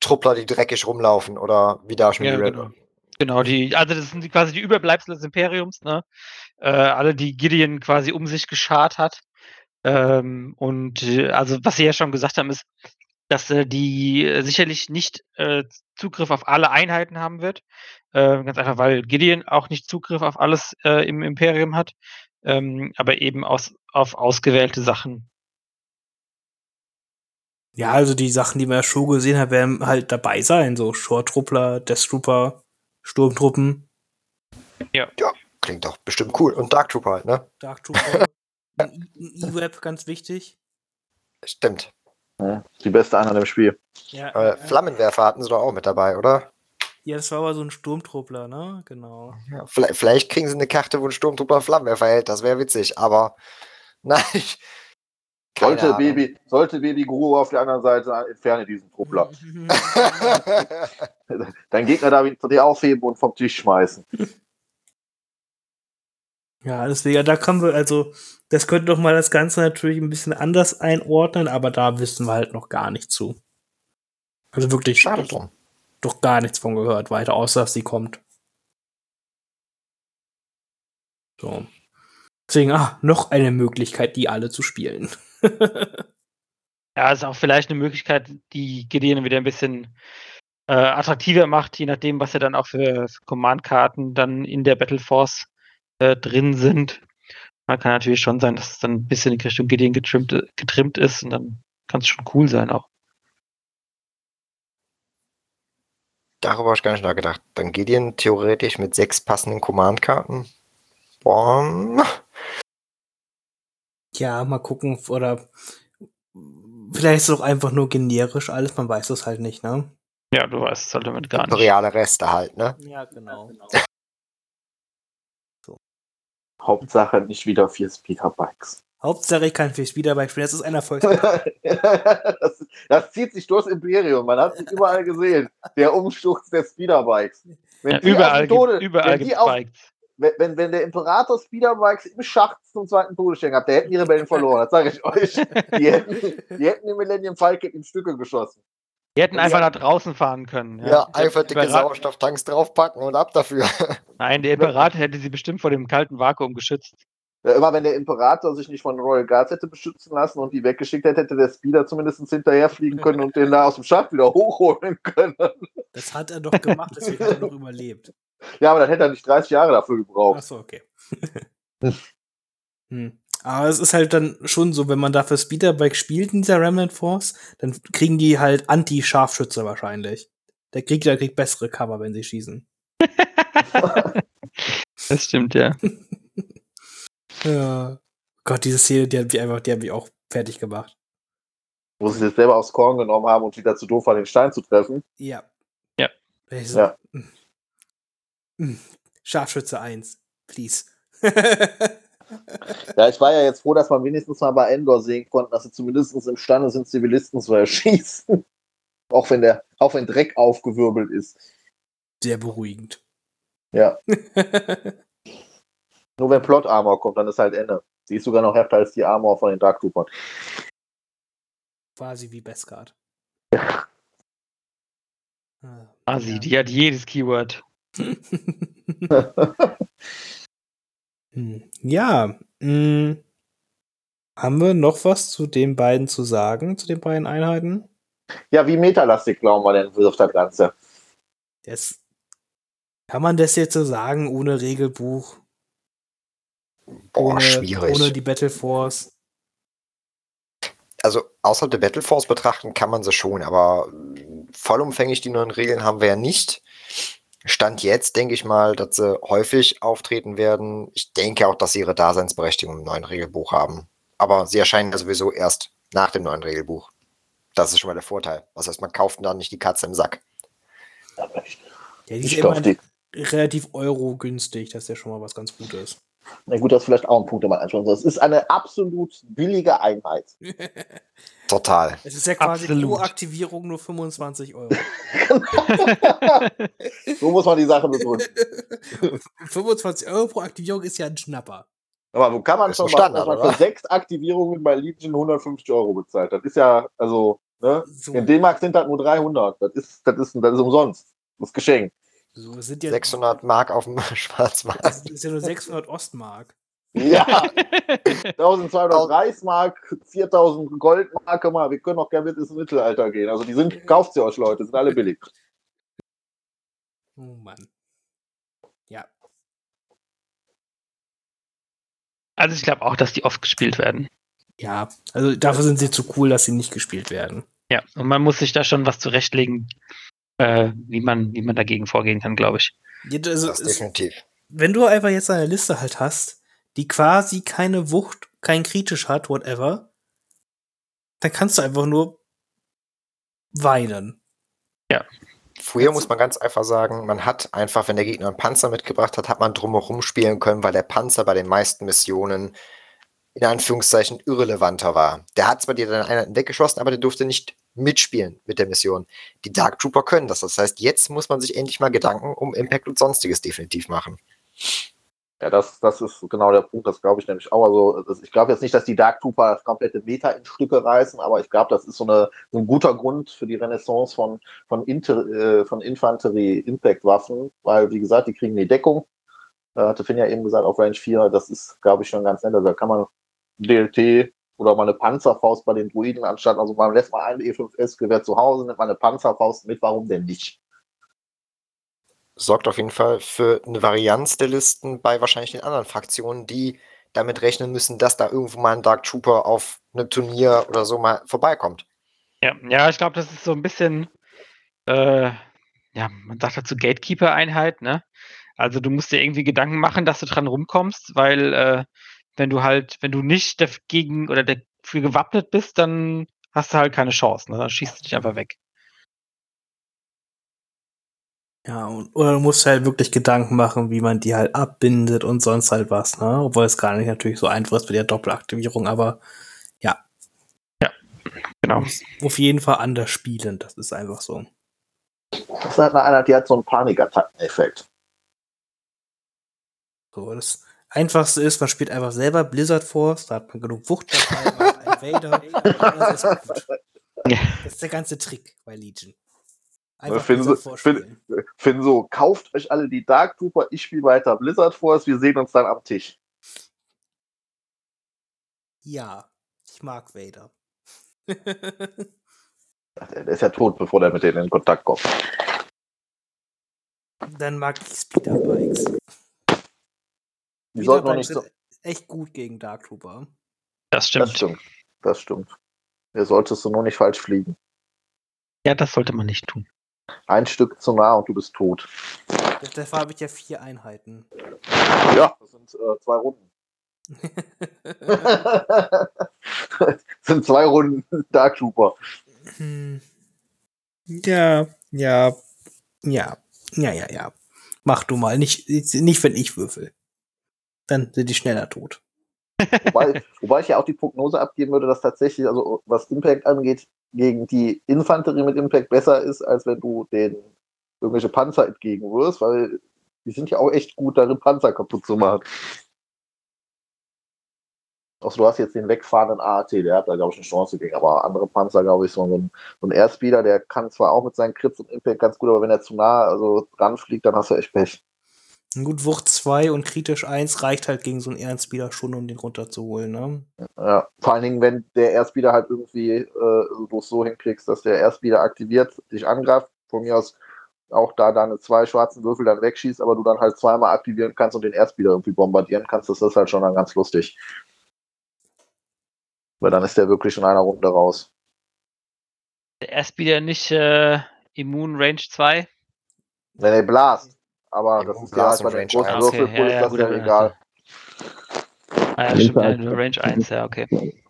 Truppler, die dreckig rumlaufen oder wie da schon Ja, die Red- genau. Genau, die, also das sind die, quasi die Überbleibsel des Imperiums, ne? Äh, alle, die Gideon quasi um sich geschart hat. Ähm, und äh, also, was Sie ja schon gesagt haben, ist, dass äh, die äh, sicherlich nicht äh, Zugriff auf alle Einheiten haben wird. Äh, ganz einfach, weil Gideon auch nicht Zugriff auf alles äh, im Imperium hat, ähm, aber eben aus, auf ausgewählte Sachen. Ja, also die Sachen, die wir ja schon gesehen haben, werden halt dabei sein, so Short-Truppler, Death Trooper, Sturmtruppen, Klingt doch bestimmt cool. Und Dark Trooper halt, ne? Dark Trooper, ein I- ein E-Web, ganz wichtig. Stimmt. Die beste Einheit im Spiel. Ja, Äh, Flammenwerfer hatten sie doch auch mit dabei, oder? ja, das war aber so ein Sturmtruppler, ne? Genau. Ja, vielleicht, vielleicht kriegen sie eine Karte, wo ein Sturmtrooper einen Flammenwerfer hält. Das wäre witzig, aber nein. Sollte Ahnung. Baby, sollte Baby Guru auf der anderen Seite entferne diesen Truppler. Dein Gegner da zu dir aufheben und vom Tisch schmeißen. Ja, deswegen, da kommen wir, also, das könnte doch mal das Ganze natürlich ein bisschen anders einordnen, aber da wissen wir halt noch gar nicht zu. Also wirklich Schade doch, drum. doch gar nichts von gehört weiter, außer dass sie kommt. So. Deswegen, ah, noch eine Möglichkeit, die alle zu spielen. Ja, ist auch vielleicht eine Möglichkeit, die Gideon wieder ein bisschen äh, attraktiver macht, je nachdem, was ja dann auch für, für Command-Karten dann in der Battle Force äh, drin sind. Man kann natürlich schon sein, dass es dann ein bisschen in Richtung Gideon getrimmt, getrimmt ist und dann kann es schon cool sein auch. Darüber habe ich gar nicht nachgedacht. Dann Gideon theoretisch mit sechs passenden Command-Karten. Boah. Ja, mal gucken, oder vielleicht ist es auch einfach nur generisch alles, man weiß es halt nicht, ne? Ja, du weißt es halt damit gar nicht. Imperiale Reste halt, ne? Ja, genau. Hauptsache nicht wieder vier Speederbikes. Hauptsache, ich kann fürs Wiederbike spielen. Das ist ein Erfolg. das, das zieht sich durchs Imperium. Man hat es überall gesehen. Der Umsturz der Speederbikes. Wenn Ja, überall Tode, gibt- überall wenn, auf, Bikes. wenn, wenn, wenn der Imperator Speederbikes im Schacht zum zweiten Tode stehen hat, der hätten die Rebellen verloren. Das sage ich euch. Die hätten, die hätten den Millennium Falcon in Stücke geschossen. Die hätten einfach nach draußen fahren können. Ja, Der einfach dicke Sauerstofftanks draufpacken und ab dafür. Nein, der Imperator hätte sie bestimmt vor dem kalten Vakuum geschützt. Ja, immer wenn der Imperator sich nicht von Royal Guards hätte beschützen lassen und die weggeschickt hätte, hätte der Speeder zumindest hinterherfliegen können und den da aus dem Schacht wieder hochholen können. Das hat er doch gemacht, deswegen hat er noch überlebt. Ja, aber dann hätte er nicht 30 Jahre dafür gebraucht. Achso, okay. hm. Aber es ist halt dann schon so, wenn man dafür Speederbike spielt in dieser Remnant Force, dann kriegen die halt Anti-Scharfschütze wahrscheinlich. Der Gegner kriegt bessere Cover, wenn sie schießen. Das stimmt, ja. Ja. Gott, diese Szene, die hat mich einfach, die hat mich auch fertig gemacht. Wo sie sich selber aufs Korn genommen haben und wieder zu doof war, den Stein zu treffen. Ja. Ja. So, Ja. mm, Scharfschütze 1, please. Ja, ich war ja jetzt froh, dass man wenigstens mal bei Endor sehen konnte, dass sie zumindest imstande sind, Zivilisten zu erschießen. Auch wenn der, auch wenn Dreck aufgewirbelt ist. Sehr beruhigend. Ja. Nur wenn Plot Armor kommt, dann ist halt Ende. Die ist sogar noch härter als die Armor von den Dark Troopern. Quasi wie Beskard. Ah, Quasi, ja. die hat jedes Keyword. Hm, ja, mh, haben wir noch was zu den beiden zu sagen, zu den beiden Einheiten? Ja, wie metalastig glauben wir denn wirft das Ganze? Das, kann man das jetzt so sagen, ohne Regelbuch, Boah, ohne, schwierig. ohne die Battle Force? also außerhalb der Battle Force betrachten kann man sie schon, aber vollumfänglich die neuen Regeln haben wir ja nicht. Stand jetzt denke ich mal, dass sie häufig auftreten werden. Ich denke auch, dass sie ihre Daseinsberechtigung im neuen Regelbuch haben. Aber sie erscheinen ja sowieso erst nach dem neuen Regelbuch. Das ist schon mal der Vorteil. Das heißt, man kauft dann nicht die Katze im Sack. Ja, die ich ist immer die, relativ euro-günstig. Das ist ja schon mal was ganz Gutes. Na gut, das ist vielleicht auch ein Punkt, den man anschauen soll. Es ist eine absolut billige Einheit. Total. Es ist ja quasi pro Aktivierung nur 25 Euro. So muss man die Sache begründen. 25 Euro pro Aktivierung ist ja ein Schnapper. Aber wo kann man schon Standard, dass man für sechs Aktivierungen bei Legion 150 Euro bezahlt? Das ist ja, also, ne? So, In D-Mark sind das nur 300. Das ist, das ist, das ist umsonst. Das ist Geschenk. So es sind ja 600 Mark auf dem Schwarzmarkt. Das ist ja nur 600 Ostmark. Ja, 1200 Reichsmark, 4000 Goldmark, guck mal, wir können auch gerne mit ins Mittelalter gehen. Also die sind, kauft sie euch Leute, sind alle billig. Oh Mann. Ja. Also ich glaube auch, dass die oft gespielt werden. Ja, also dafür sind sie zu cool, dass sie nicht gespielt werden. Ja, und man muss sich da schon was zurechtlegen, äh, wie, man, wie man dagegen vorgehen kann, glaube ich. Ja, Also, Das definitiv. wenn du einfach jetzt eine Liste halt hast, die quasi keine Wucht, kein kritisch hat, whatever, dann kannst du einfach nur weinen. Früher muss man ganz einfach sagen, man hat einfach, wenn der Gegner einen Panzer mitgebracht hat, hat man drumherum spielen können, weil der Panzer bei den meisten Missionen in Anführungszeichen irrelevanter war. Der hat zwar dir dann einen weggeschossen, aber der durfte nicht mitspielen mit der Mission. Die Dark Trooper können das. Das heißt, jetzt muss man sich endlich mal Gedanken um Impact und Sonstiges definitiv machen. Ja, das, das ist genau der Punkt, das glaube ich nämlich auch. Also, ich glaube jetzt nicht, dass die Dark Trooper das komplette Meta in Stücke reißen, aber ich glaube, das ist so, eine, so ein guter Grund für die Renaissance von, von, Inter, äh, von Infanterie-Impact-Waffen, weil, wie gesagt, die kriegen die Deckung. Da hatte Finn ja eben gesagt, auf Range 4, das ist, glaube ich, schon ganz nett. Also, da kann man DLT oder mal eine Panzerfaust bei den Druiden anstatt, also man lässt mal ein E5S-Gewehr zu Hause, nimmt mal eine Panzerfaust mit, warum denn nicht? Sorgt auf jeden Fall für eine Varianz der Listen bei wahrscheinlich den anderen Fraktionen, die damit rechnen müssen, dass da irgendwo mal ein Dark Trooper auf einem Turnier oder so mal vorbeikommt. Ja, ja ich glaube, das ist so ein bisschen, äh, ja, man sagt dazu Gatekeeper-Einheit, ne? Also du musst dir irgendwie Gedanken machen, dass du dran rumkommst, weil äh, wenn du halt, wenn du nicht dagegen oder dafür gewappnet bist, dann hast du halt keine Chance, ne? Dann schießt du dich einfach weg. Ja, und, oder du musst halt wirklich Gedanken machen, wie man die halt abbindet und sonst halt was, ne? Obwohl es gar nicht natürlich so einfach ist mit der Doppelaktivierung, aber Genau. auf jeden Fall anders spielen. Das ist einfach so. Das ist halt eine Einheit, die hat so einen Panikattacken-Effekt. So, das Einfachste ist, man spielt einfach selber Blizzard Force, da hat man genug Wucht dabei, man hat einen Vader, alles ist gut. Das ist der ganze Trick bei Legion. Ja, Einfach finden Blizzard Sie- Force finden- spielen. Finn, so, kauft euch alle die Dark Trooper, ich spiele weiter Blizzard Force, wir sehen uns dann am Tisch. Ja, ich mag Vader. Der ist ja tot, bevor der mit denen in Kontakt kommt. Dann mag ich Speederbikes. Die sollten nicht so. echt gut gegen Dark Trooper. Das stimmt. Das stimmt. Das stimmt. Hier solltest du nur nicht falsch fliegen. Ja, das sollte man nicht tun. Ein Stück zu nah und du bist tot. Dafür habe ich ja vier Einheiten. Ja, das sind äh, zwei Runden. das sind zwei Runden Dark Trooper. Hm. Ja, ja, ja, ja, ja, ja. Mach du mal, nicht, nicht wenn ich würfel. Dann sind die schneller tot. Wobei, wobei ich ja auch die Prognose abgeben würde, dass tatsächlich, also was Impact angeht, gegen die Infanterie mit Impact besser ist, als wenn du den irgendwelche Panzer entgegenwirfst, weil die sind ja auch echt gut darin, Panzer kaputt zu machen. Also du hast jetzt den wegfahrenden AAT, der hat da, glaube ich, eine Chance gegen, aber andere Panzer, glaube ich, so ein, so ein Airspeeder, der kann zwar auch mit seinen Crits und Impact ganz gut, aber wenn er zu nah also ranfliegt, dann hast du echt Pech. Gut, Wucht 2 und kritisch 1 reicht halt gegen so einen Ehrenspieler schon, um den runterzuholen, ne? Ja, vor allen Dingen, wenn der Airspeeder halt irgendwie äh, du es so hinkriegst, dass der Airspeeder aktiviert, dich angreift, von mir aus auch da deine zwei schwarzen Würfel dann wegschießt, aber du dann halt zweimal aktivieren kannst und den Airspeeder irgendwie bombardieren kannst, das ist halt schon dann ganz lustig. Weil dann ist der wirklich in einer Runde raus. Der Airspeeder nicht äh, Immun Range 2. Nee, nee, Blast. Aber Im das ist ja halt bei den Range großen 1. Okay, Würfelpools ja, ist das gut, ja egal. Ah, ja, stimmt, Range 1, ja, okay.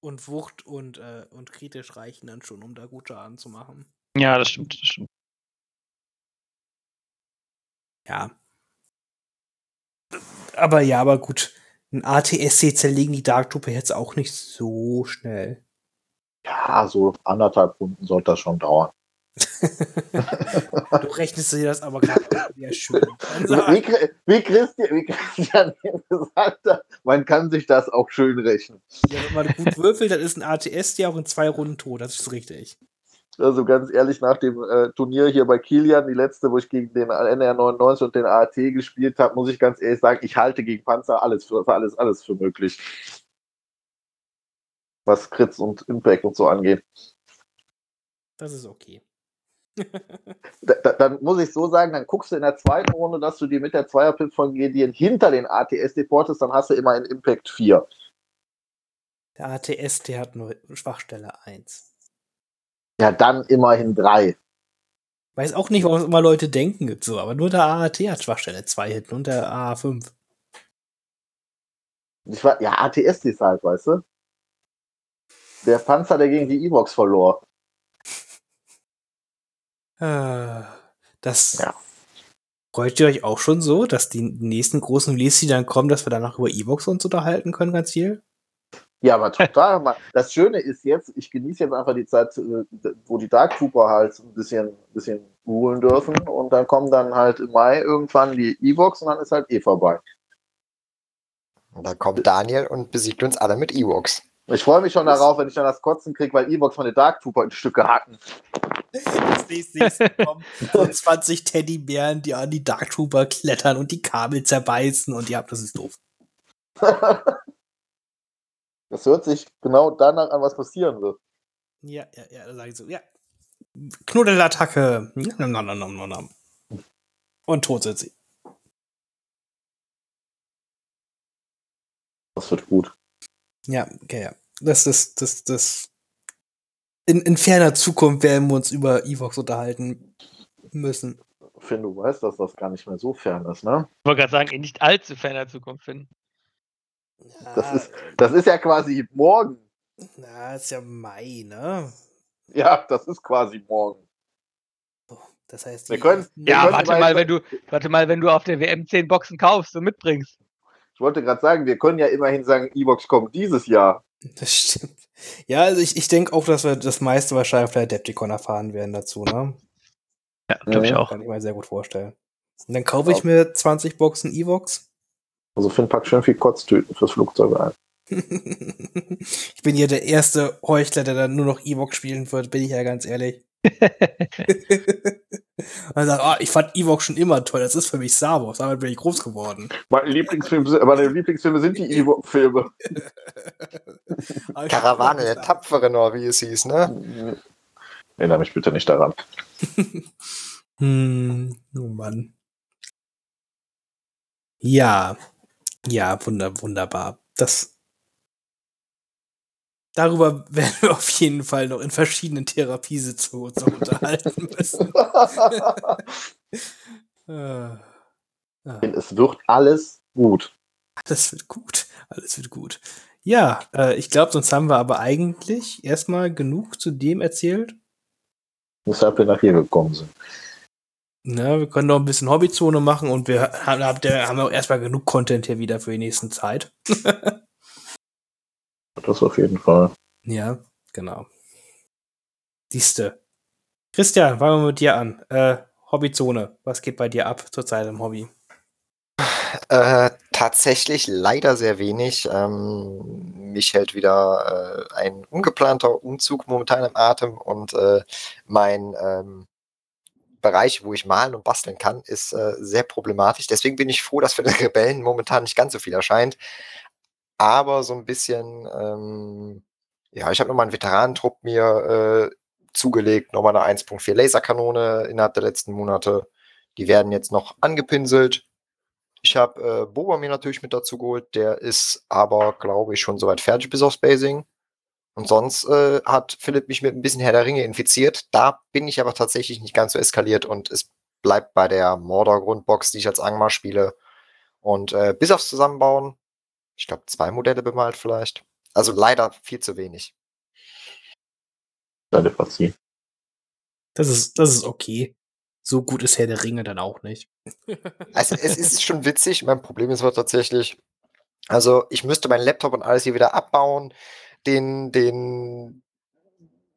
Und Wucht und, äh, und kritisch reichen dann schon, um da gute Schaden zu machen. Ja, das stimmt, das stimmt. Ja. Aber ja, aber gut. Ein ATSC zerlegen die Dark Trooper jetzt auch nicht so schnell. Ja, so anderthalb Runden sollte das schon dauern. du rechnest dir das aber gerade sehr schön. Wie, wie, Christian, wie Christian gesagt hat, man kann sich das auch schön rechnen. Ja, wenn man gut würfelt, dann ist ein ATS ja auch in zwei Runden tot. Das ist richtig. Also ganz ehrlich, nach dem äh, Turnier hier bei Kilian, die letzte, wo ich gegen den NR 99 und den AAT gespielt habe, muss ich ganz ehrlich sagen, ich halte gegen Panzer alles für, für alles, alles für möglich. Was Crits und Impact und so angeht. Das ist okay. Da, da, dann muss ich so sagen, dann guckst du in der zweiten Runde, dass du dir mit der Zweierpip von Gideon hinter den ATS deportest, dann hast du immer einen Impact 4. Der ATS, der hat nur Schwachstelle 1. Ja, dann immerhin 3. Weiß auch nicht, warum immer Leute denken so, aber nur der AAT hat Schwachstelle 2 hinten und der AA5. Ich war, ja, ATS ist halt, weißt du? Der Panzer, der gegen die E-Box verlor. Äh, Das Ja. freut ihr euch auch schon so, dass die nächsten großen Release, die dann kommen, dass wir danach über E-Box uns unterhalten können, ganz viel? Ja, aber total. Das Schöne ist jetzt, ich genieße jetzt einfach die Zeit, äh, wo die Dark Trooper halt ein bisschen, bisschen ruhen dürfen und dann kommen dann halt im Mai irgendwann die E-Box und dann ist halt eh vorbei. Und dann kommt Daniel und besiegt uns alle mit Ewoks. Ich freue mich schon darauf, wenn ich dann das Kotzen kriege, weil E-Box meine Dark Trooper in Stücke hacken. Das nächste kommen so 20 Teddybären, die an die Dark Trooper klettern und die Kabel zerbeißen und ja, das ist doof. Das hört sich genau danach an, was passieren wird. Ja, ja, ja, da sage ich so, ja. Knuddelattacke. Nom, nom, nom, nom, nom. Und tot sind sie. Das wird gut. Ja, okay, ja. Das ist, das, das. In, in ferner Zukunft werden wir uns über Evox unterhalten müssen. Finn, du weißt, dass das gar nicht mehr so fern ist, ne? Ich wollte gerade sagen, in nicht allzu ferner Zukunft finden. Das ist, das ist ja quasi morgen. Na, ist ja Mai, ne? Ja, das ist quasi morgen. Das heißt, Wir können- wir Ja, können warte mal, wenn du, warte mal, wenn du auf der WM 10 Boxen kaufst und mitbringst. Ich wollte gerade sagen, wir können ja immerhin sagen, E-Box kommt dieses Jahr. Das stimmt. Ja, also ich, ich denke auch, dass wir das meiste wahrscheinlich auf der Adepticon erfahren werden dazu, ne? Ja, glaube ich auch. Kann ich mir sehr gut vorstellen. Und dann kaufe ich mir 20 Boxen Evox. Also Finn packt schön viel Kotztüten fürs Flugzeug ein. ich bin hier der erste Heuchler, der dann nur noch Evox spielen wird, bin ich ja ganz ehrlich. Und sagt, ah, ich fand Evox schon immer toll, das ist für mich Star Wars, damit bin ich groß geworden. Meine Lieblingsfilme, sind- meine Lieblingsfilme sind die ich- Karawane der Tapferen, oder wie es hieß, ne? Erinnere mich bitte nicht daran. Hm, oh Mann. Ja, ja, wunder, wunderbar. Das. Darüber werden wir auf jeden Fall noch in verschiedenen Therapiesitzungen uns unterhalten müssen. Äh, ah, es wird alles gut. alles wird gut. Alles wird gut. Ja, äh, ich glaube, sonst haben wir aber eigentlich erstmal genug zu dem erzählt. Weshalb wir nach hier gekommen sind. Ne, wir können noch ein bisschen Hobbyzone machen und wir haben, haben auch erstmal genug Content hier wieder für die nächsten Zeit. Das auf jeden Fall. Ja, genau. Siehste. Christian, fangen wir mit dir an. Äh, Hobbyzone, was geht bei dir ab zurzeit im Hobby? Äh, tatsächlich leider sehr wenig. Ähm, mich hält wieder äh, ein ungeplanter Umzug momentan im Atem und äh, mein ähm, Bereich, wo ich malen und basteln kann, ist äh, sehr problematisch. Deswegen bin ich froh, dass für die Rebellen momentan nicht ganz so viel erscheint. Aber so ein bisschen, ähm, ja, ich habe nochmal einen Veteranentrupp mir äh, zugelegt, nochmal eine 1.4 Laserkanone innerhalb der letzten Monate. Die werden jetzt noch angepinselt. Ich habe äh, Boba mir natürlich mit dazu geholt. Der ist aber, glaube ich, schon soweit fertig bis aufs Basing. Und sonst äh, hat Philipp mich mit ein bisschen Herr der Ringe infiziert. Da bin ich aber tatsächlich nicht ganz so eskaliert und es bleibt bei der Mordor-Grundbox, die ich als Angmar spiele. Und äh, bis aufs Zusammenbauen, ich glaube, zwei Modelle bemalt vielleicht. Also leider viel zu wenig. Deine Partie. Das ist, das ist okay. So gut ist Herr der Ringe dann auch nicht. Also es ist schon witzig. Mein Problem ist aber tatsächlich, also ich müsste meinen Laptop und alles hier wieder abbauen, den, den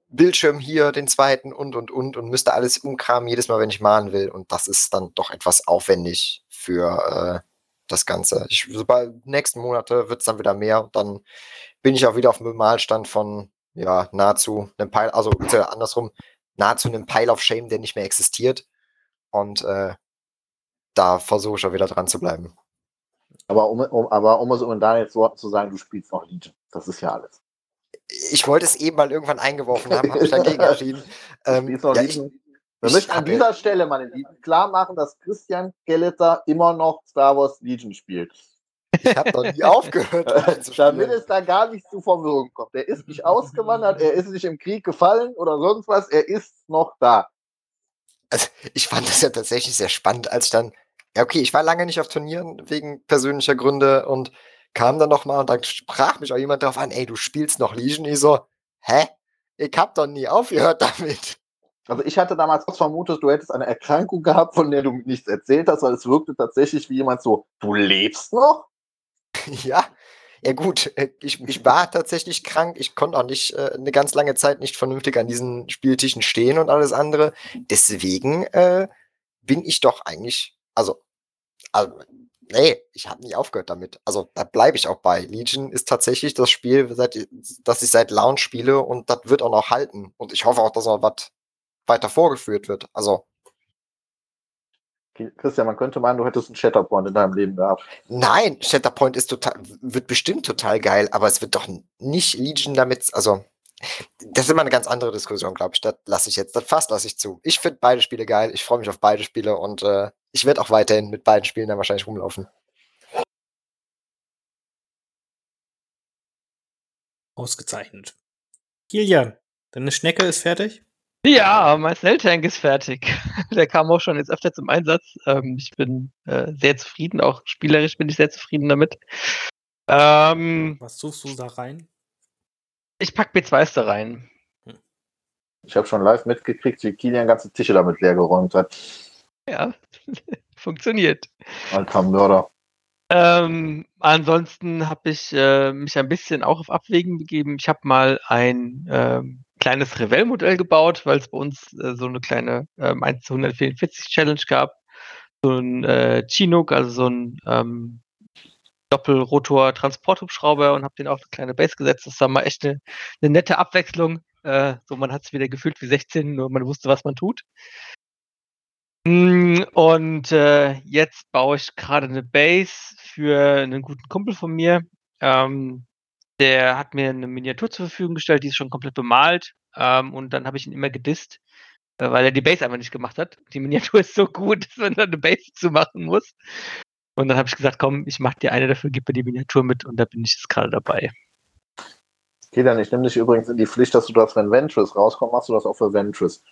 Bildschirm hier, den zweiten und und und und müsste alles umkramen jedes Mal, wenn ich malen will. Und das ist dann doch etwas aufwendig für äh, das Ganze. Ich, sobald nächsten Monate wird es dann wieder mehr. Dann bin ich auch wieder auf dem Bemalstand von ja nahezu einem Pile, also andersrum nahezu einem Pile of Shame, der nicht mehr existiert. Und äh, da versuche ich auch wieder dran zu bleiben. Aber um, um, aber um es in Daniels Worten zu sagen, du spielst noch Legion. Das ist ja alles. Ich wollte es eben mal irgendwann eingeworfen haben, habe ich dagegen entschieden. Ähm, ja, ich, wir möchten an dieser Stelle, meine Lieben, klar machen, dass Christian Gelliter immer noch Star Wars Legion spielt. Ich habe noch nie aufgehört. Damit es da gar nicht zu Verwirrung kommt. Er ist nicht ausgewandert, er ist nicht im Krieg gefallen oder sonst was, er ist noch da. Also, ich fand das ja tatsächlich sehr spannend, als ich dann, ja, okay, ich war lange nicht auf Turnieren wegen persönlicher Gründe und kam dann nochmal und dann sprach mich auch jemand darauf an, ey, du spielst noch Legion. Ich so, hä? Ich hab doch nie aufgehört damit. Also ich hatte damals vermutet, du hättest eine Erkrankung gehabt, von der du nichts erzählt hast, weil es wirkte tatsächlich wie jemand so, du lebst noch? ja, ja gut, äh, ich, ich war tatsächlich krank. Ich konnte auch nicht äh, eine ganz lange Zeit nicht vernünftig an diesen Spieltischen stehen und alles andere. Deswegen äh, bin ich doch eigentlich, also, also nee, ich habe nie aufgehört damit. Also da bleibe ich auch bei. Legion ist tatsächlich das Spiel, seit, das ich seit Launch spiele und das wird auch noch halten. Und ich hoffe auch, dass noch was weiter vorgeführt wird. Also. Christian, man könnte meinen, du hättest einen Shatterpoint in deinem Leben gehabt. Nein, Shatterpoint ist total, wird bestimmt total geil, aber es wird doch nicht Legion damit, also das ist immer eine ganz andere Diskussion, glaube ich. Das lasse ich jetzt, das fast lasse ich zu. Ich finde beide Spiele geil, ich freue mich auf beide Spiele und äh, ich werde auch weiterhin mit beiden Spielen dann wahrscheinlich rumlaufen. Ausgezeichnet. Kilian, deine Schnecke ist fertig? Ja, mein Snell-Tank ist fertig. Der kam auch schon jetzt öfter zum Einsatz. Ähm, ich bin äh, sehr zufrieden, auch spielerisch bin ich sehr zufrieden damit. Ähm, Was suchst du da rein? Ich pack B2s da rein. Ich habe schon live mitgekriegt, wie Kilian ganze Tische damit leer geräumt hat. Ja, funktioniert. Alter Mörder. Ähm, ansonsten habe ich äh, mich ein bisschen auch auf Abwägen begeben. Ich habe mal ein ähm, kleines Revell-Modell gebaut, weil es bei uns äh, so eine kleine ähm, 1 zu 144 Challenge gab. So ein äh, Chinook, also so ein ähm, Doppelrotor-Transporthubschrauber und habe den auf eine kleine Base gesetzt. Das war mal echt eine, eine nette Abwechslung. Äh, so, man hat es wieder gefühlt wie 16, nur man wusste, was man tut. Hm, und äh, jetzt baue ich gerade eine Base für einen guten Kumpel von mir. Ähm, der hat mir eine Miniatur zur Verfügung gestellt, die ist schon komplett bemalt. Ähm, und dann habe ich ihn immer gedisst, äh, weil er die Base einfach nicht gemacht hat. Die Miniatur ist so gut, dass man da eine Base zu machen muss. Und dann habe ich gesagt, komm, ich mache dir eine dafür, gib mir die Miniatur mit und da bin ich jetzt gerade dabei. Okay, dann ich nehme dich übrigens in die Pflicht, dass du das, wenn Ventress rauskommt, machst du das auch für Ventress.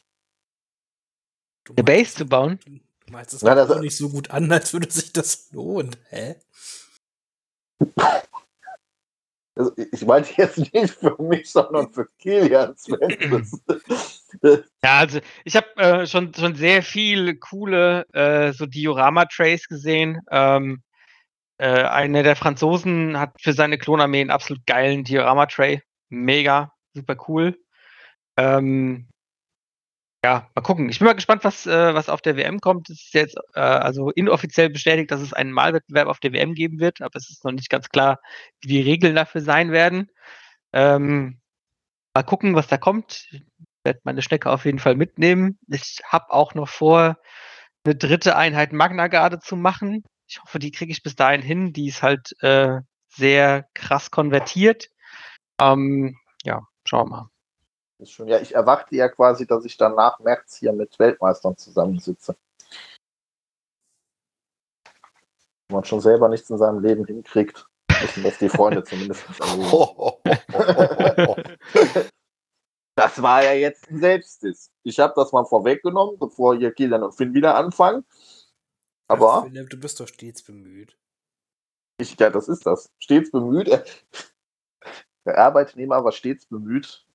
Eine Base zu bauen? Du meinst es auch nicht so gut an, als würde sich das lohnen. Hä? Also ich meinte jetzt nicht für mich, sondern für Kilian Ja, also ich habe äh, schon, schon sehr viele coole äh, so Diorama-Trays gesehen. Ähm, äh, einer der Franzosen hat für seine Klonarmee einen absolut geilen Diorama-Tray. Mega, super cool. Ähm, ja, mal gucken. Ich bin mal gespannt, was, äh, was auf der WM kommt. Es ist jetzt äh, also inoffiziell bestätigt, dass es einen Malwettbewerb auf der WM geben wird, aber es ist noch nicht ganz klar, wie die Regeln dafür sein werden. Ähm, mal gucken, was da kommt. Ich werde meine Schnecke auf jeden Fall mitnehmen. Ich habe auch noch vor, eine dritte Einheit Magna Garde zu machen. Ich hoffe, die kriege ich bis dahin hin. Die ist halt äh, sehr krass konvertiert. Ähm, ja, schauen wir mal. Ist schon, ja, ich erwarte ja quasi, dass ich dann nach März hier mit Weltmeistern zusammensitze. Wenn man schon selber nichts in seinem Leben hinkriegt, müssen das die Freunde zumindest nicht erleben. Das war ja jetzt ein Selbstdiss. Ich habe das mal vorweggenommen, bevor hier Kilian und Finn wieder anfangen. Aber Ach, Philipp, du bist doch stets bemüht. ich, ja, das ist das. Stets bemüht. Der Arbeitnehmer war stets bemüht.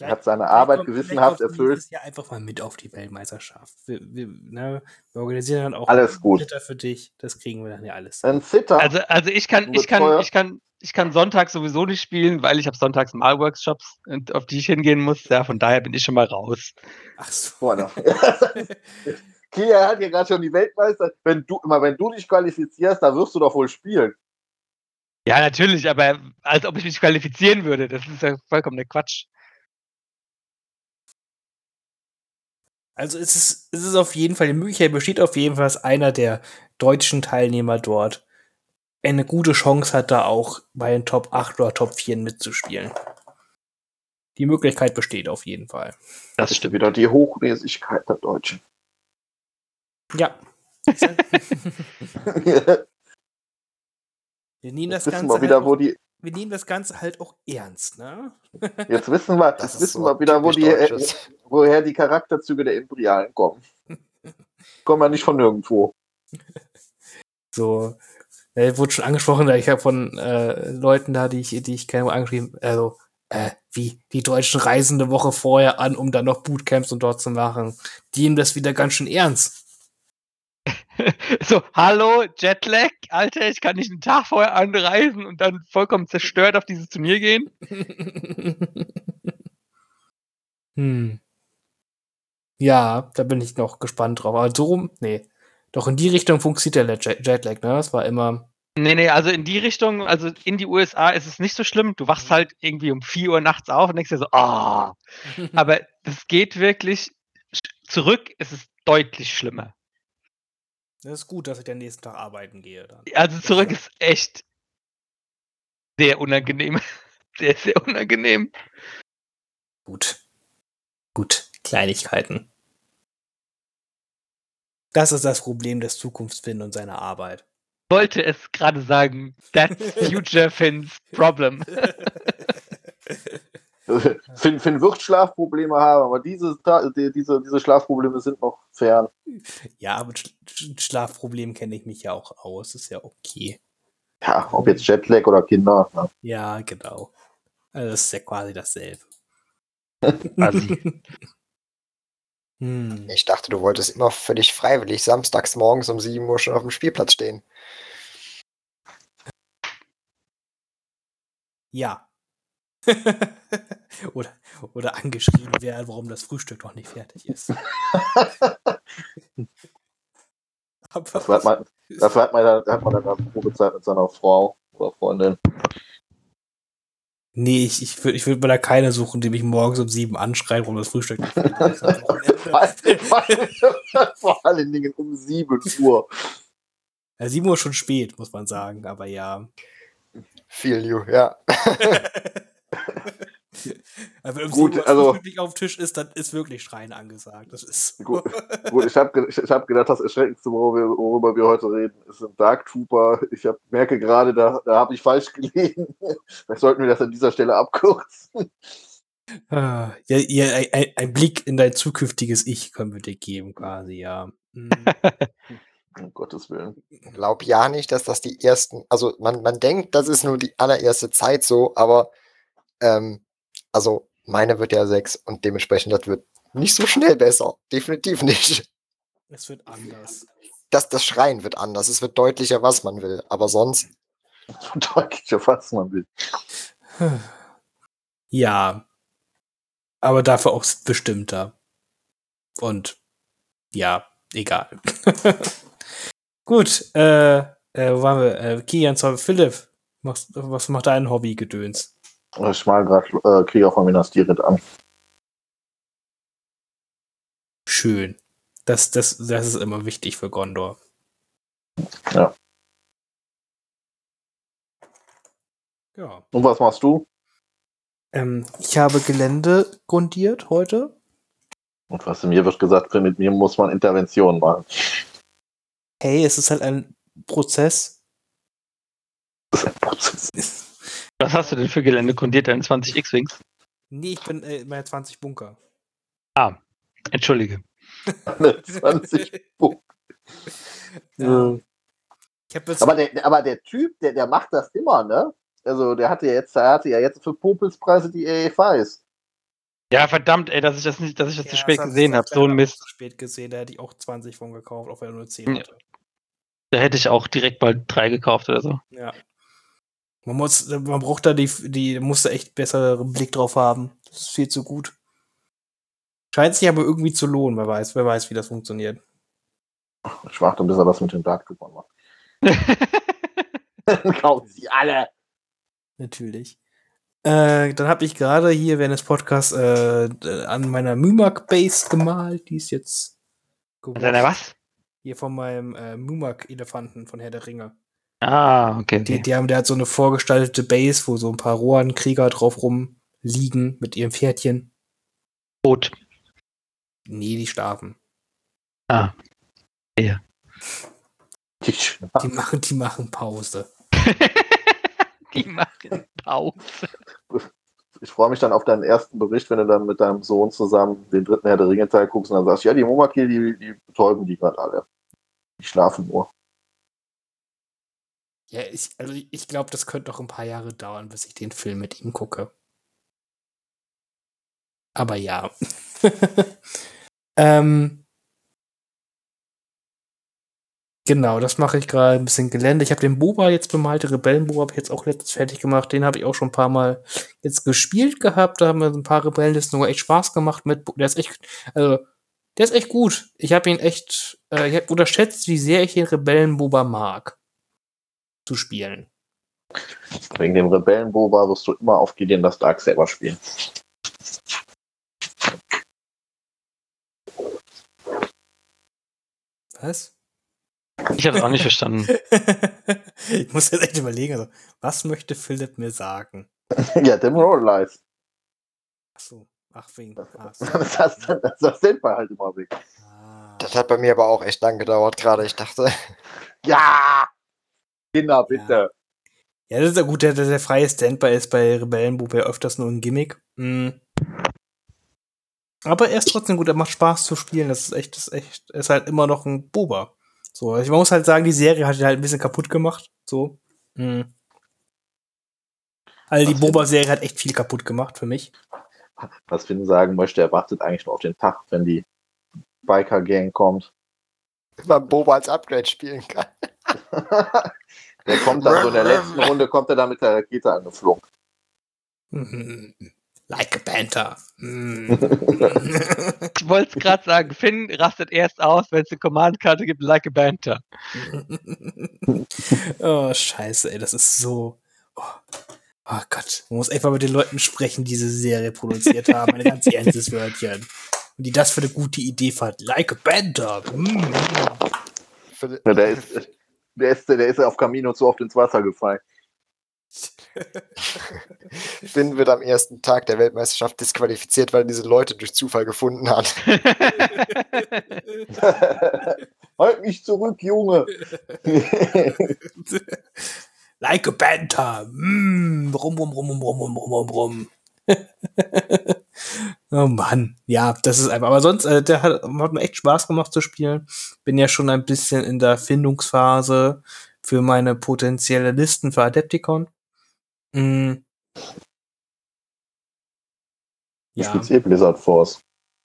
Er hat seine Arbeit kommt- gewissenhaft erfüllt. Jahr einfach mal mit auf die Weltmeisterschaft. Wir, wir, ne, wir organisieren dann auch Alles gut. Ritter für dich. Das kriegen wir dann ja alles. Ein Sitter. Also, also ich kann, ich kann, ich kann, ich kann sonntags sowieso nicht spielen, weil ich habe sonntags Malworkshops, und- auf die ich hingehen muss. Ja, von daher bin ich schon mal raus. Ach so. Kilian hat ja gerade schon die Weltmeister. Wenn du, immer wenn du dich qualifizierst, da wirst du doch wohl spielen. Ja, natürlich, aber als ob ich mich qualifizieren würde, das ist ja vollkommen der Quatsch. Also es ist, es ist auf jeden Fall, die Möglichkeit besteht auf jeden Fall, dass einer der deutschen Teilnehmer dort eine gute Chance hat, da auch bei den Top 8 oder Top 4 mitzuspielen. Die Möglichkeit besteht auf jeden Fall. Das ist wieder die Hochnäsigkeit der Deutschen. Ja. Wir nehmen das wissen Ganze wir wieder, wo die. Wir nehmen das Ganze halt auch ernst, ne? Jetzt wissen wir, Das wissen so wir wieder, wo die, äh, woher die Charakterzüge der Imperialen kommen. Kommen ja nicht von nirgendwo. So, äh, wurde schon angesprochen, ich habe von äh, Leuten da, die ich, die ich kenne, angeschrieben, also, äh, wie, die Deutschen reisen eine Woche vorher an, um dann noch Bootcamps und dort zu machen. Die nehmen das wieder ganz schön ernst. So, hallo, Jetlag, Alter, ich kann nicht einen Tag vorher anreisen und dann vollkommen zerstört auf dieses Turnier gehen. hm. Ja, da bin ich noch gespannt drauf. Aber so rum, nee. Doch in die Richtung funktioniert der Jet- Jetlag, ne? Das war immer. Nee, nee, also in die Richtung, also in die USA ist es nicht so schlimm. Du wachst halt irgendwie um 4 Uhr nachts auf und denkst dir so, ah. Aber das geht wirklich. Zurück ist es deutlich schlimmer. Das ist gut, dass ich den nächsten Tag arbeiten gehe dann. Also zurück ist echt sehr unangenehm. Sehr, sehr unangenehm. Gut. Gut. Kleinigkeiten. Das ist das Problem des Zukunftsfinn und seiner Arbeit. Wollte es gerade sagen. That's future Finn's problem. Finn, Finn wird Schlafprobleme haben, aber diese, die- diese, diese Schlafprobleme sind noch fern. Ja, mit Sch Sch- Schlafproblemen kenne ich mich ja auch aus. Ist ja okay. Ja, ob jetzt Jetlag oder Kinder. ne? Ja, genau. Also das ist ja quasi dasselbe. Quasi. Hm. Ich dachte, du wolltest immer völlig freiwillig samstags morgens um 7 Uhr schon auf dem Spielplatz stehen. Ja. oder, oder angeschrieben werden, warum das Frühstück noch nicht fertig ist. Das hat man, das hat man, dann- hat man dann Probezeit mit seiner Frau oder Freundin. Nee, ich, ich würde ich würd mir da keine suchen, die mich morgens um sieben anschreibt, warum das Frühstück nicht fertig ist. Wochenende. vor, allen Dingen um 7 Uhr. ja, sieben Uhr ist schon spät, muss man sagen, aber ja. Feel you, ja. Also wenn Gut, sieben also- nicht auf dem Tisch ist, dann ist wirklich Schreien angesagt. Das ist Gut. Gut, ich habe ich, ich hab gedacht, das Erschreckendste, worüber wir, worüber wir heute reden, ist ein Dark Trooper. Ich hab, merke gerade, da, da habe ich falsch gelegen. Vielleicht sollten wir das an dieser Stelle abkürzen. Ah, ja, ja, ein, ein, ein Blick in dein zukünftiges Ich können wir dir geben, quasi, ja. Hm. Um Gottes Willen. Glaub ja nicht, dass das die ersten, also man, man denkt, das ist nur die allererste Zeit so, aber ähm, also meine wird ja sechs und dementsprechend das wird nicht so schnell besser. Definitiv nicht. Es wird anders. Das, das Schreien wird anders. Es wird deutlicher, was man will. Aber sonst, So deutlich, was man will. Ja. Aber dafür auch bestimmter. Und ja, egal. Gut, äh, äh, wo waren wir? Äh, Kian, Philipp, machst, was macht dein Hobby-Gedöns? Ich mal gerade äh, Krieger von Minas Tirith an. Schön. Das, das, das ist immer wichtig für Gondor. Ja. Ja. Und was machst du? Ähm, ich habe Gelände grundiert heute. Und was mir wird gesagt, mit mir muss man Interventionen machen. Hey, es ist halt ein Prozess. Das ist ein Prozess. Was hast du denn für Gelände grundiert, deine 20 X-Wings? Nee, ich bin äh, bei 20 Bunker. Entschuldige. 20 Punkte. Ja. Jetzt Aber der, aber der Typ, der, der macht das immer, ne? Also der hatte ja jetzt, der hatte ja jetzt für Popelspreise die EFIs. Ja, verdammt, ey, dass ich das nicht, dass ich das zu Ja, spät das gesehen habe. So ein Mist. Zu spät gesehen, da hätte ich auch 20 von gekauft, auch wenn er nur 10 Ja. hatte. Da hätte ich auch direkt mal drei gekauft oder so. Ja. Man muss, man braucht da die, die, muss da echt besseren Blick drauf haben. Das ist viel zu gut. Scheint sich aber irgendwie zu lohnen, wer weiß, wer weiß, wie das funktioniert. Ich warte, bis er das mit dem Dark gewonnen macht. Kaufen sie alle. Natürlich. Äh, dann habe ich gerade hier während des Podcasts äh, an meiner Mumak Base gemalt. Die ist jetzt Deiner was? Hier von meinem äh, Mumak-Elefanten von Herr der Ringe. Ah, okay. Die, okay. die haben, der hat so eine vorgestaltete Base, wo so ein paar Rohan-Krieger drauf rumliegen mit ihrem Pferdchen. Tot. Nee, die schlafen. Ah. Die Die machen, die machen Pause. Die machen Pause. Ich freue mich dann auf deinen ersten Bericht, wenn du dann mit deinem Sohn zusammen den dritten Herr der Ringe Teil guckst und dann sagst, ja, die Momaki, die, die betäuben die gerade alle. Die schlafen nur. Ja, ich, also ich glaube, das könnte noch ein paar Jahre dauern, bis ich den Film mit ihm gucke. Aber ja. ähm, genau, das mache ich gerade ein bisschen Gelände. Ich habe den Boba jetzt bemalt, den Rebellenboba habe ich jetzt auch letztens fertig gemacht. Den habe ich auch schon ein paar Mal jetzt gespielt gehabt. Da haben wir ein paar Rebellenlisten sogar echt Spaß gemacht mit. Der ist echt, also, der ist echt gut. Ich habe ihn echt, äh, ich habe unterschätzt, wie sehr ich den Rebellenboba mag zu spielen. Wegen dem Rebellenboba wirst du immer auf Gideon das Dark selber spielen. Was? Ich habe es auch nicht verstanden. ich muss jetzt echt überlegen, also, was möchte Philipp mir sagen? ja, dem Roll Life. Achso, ach wegen. Ach so. Das das, das sind wir halt immer weg. Ah, Das hat bei mir aber auch echt lang gedauert gerade. Ich dachte, Ja! Kinder, bitte. ja, das ist ja gut, der, der, der freie Standby ist bei Rebellenbub ja öfters nur ein Gimmick. Mhm. Aber er ist trotzdem gut, er macht Spaß zu spielen. Das ist echt, das ist echt, er ist halt immer noch ein Boba. So, also man muss halt sagen, die Serie hat ihn halt ein bisschen kaputt gemacht. So. Mhm. Also die Boba-Serie hat echt viel kaputt gemacht für mich. Was Finn sagen möchte, er wartet eigentlich nur auf den Tag, wenn die Biker-Gang kommt. man Boba als Upgrade spielen kann. der kommt dann so in der letzten Runde, kommt er dann mit der Rakete angeflogen. Mhm. Like a Panther. Mhm. Ich wollte es gerade sagen, Finn rastet erst aus, wenn es eine Command-Karte gibt, like a Banter. oh, scheiße, ey, das ist so. Oh, oh Gott, man muss einfach mit den Leuten sprechen, die diese Serie produziert haben. Ein ganz ernstes Wörtchen. Und die das für eine gute Idee fand. Like a Panther. Mm. Ja, der, ist, der, ist, der ist auf Camino zu oft ins Wasser gefallen. Finn wird am ersten Tag der Weltmeisterschaft disqualifiziert, weil er diese Leute durch Zufall gefunden hat. halt mich zurück, Junge! like a Panther. Mm. Rum, rum, rum, rum, rum, rum, rum, rum, rum. Oh Mann, ja, das ist einfach. Aber sonst, äh, der hat, hat mir echt Spaß gemacht zu spielen. Bin ja schon ein bisschen in der Findungsphase für meine potenzielle Listen für Adepticon. Mm. Ich Ja. spiel's eh Blizzard Force.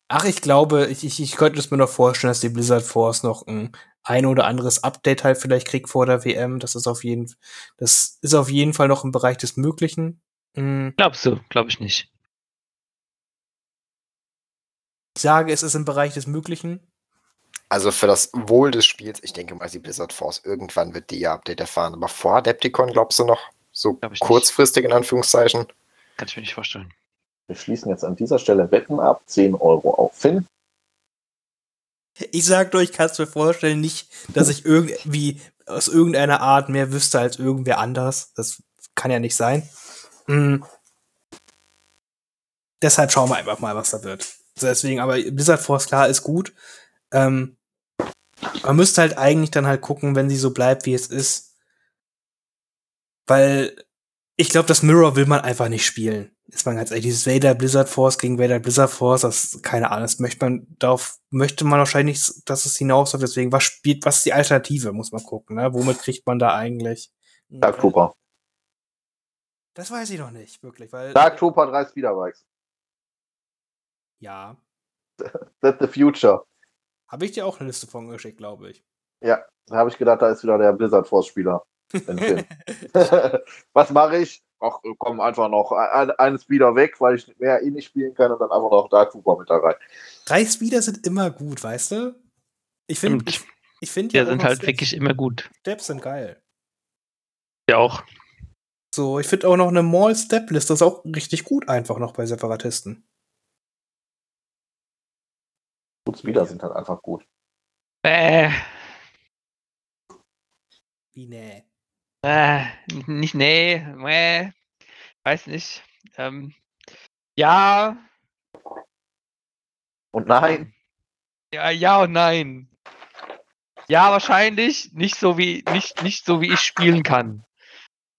Ach, ich glaube, ich, ich, ich könnte es mir noch vorstellen, dass die Blizzard Force noch ein, ein oder anderes Update halt vielleicht kriegt vor der WM. Das ist auf jeden, das ist auf jeden Fall noch im Bereich des Möglichen. Mm. Glaubst du? Glaube ich nicht. Ich sage, es ist im Bereich des Möglichen. Also für das Wohl des Spiels, ich denke mal, die Blizzard Force irgendwann wird die ihr Update erfahren. Aber vor Adepticon glaubst du noch? So ich nicht. kurzfristig in Anführungszeichen. Kann ich mir nicht vorstellen. Wir schließen jetzt an dieser Stelle Wetten ab. 10 Euro auf Finn. Ich sag nur, ich kann es mir vorstellen, nicht, dass ich irgendwie aus irgendeiner Art mehr wüsste als irgendwer anders. Das kann ja nicht sein. Mm. Deshalb schauen wir einfach mal, was da wird. Deswegen, aber Blizzard Force, klar, ist gut. Ähm, man müsste halt eigentlich dann halt gucken, wenn sie so bleibt, wie es ist. Weil ich glaube, das Mirror will man einfach nicht spielen. ist man ganz ehrlich, dieses Vader Blizzard Force gegen Vader Blizzard Force, das, keine Ahnung, das möchte man, darauf möchte man wahrscheinlich, dass es hinausläuft, deswegen, was spielt, was ist die Alternative, muss man gucken, ne? Womit kriegt man da eigentlich? Dark Trooper. Das weiß ich noch nicht, wirklich, weil. Dark Trooper, drei Speederbikes. Ja. That's the future. Habe ich dir auch eine Liste von geschickt, glaube ich. Ja, da habe ich gedacht, da ist wieder der Blizzard Force Spieler. im Film. Was mache ich? Ach, komm einfach noch ein, einen Speeder weg, weil ich mehr eh nicht spielen kann und dann einfach noch Dark Trooper mit da rein. Drei Speeder sind immer gut, weißt du? Ich finde, ich, ich finde Die auch sind halt Steps- wirklich immer gut. Steps sind geil. Ja auch. So, ich finde auch noch eine Mall Step Liste ist auch richtig gut einfach noch bei Separatisten. Gut, Speeder sind halt einfach gut. Äh, Wie nee. äh, nicht, nee, äh, weiß nicht. Ähm, ja, Und nein, ja, ja und nein. Ja, wahrscheinlich nicht so wie nicht nicht so wie ich spielen kann.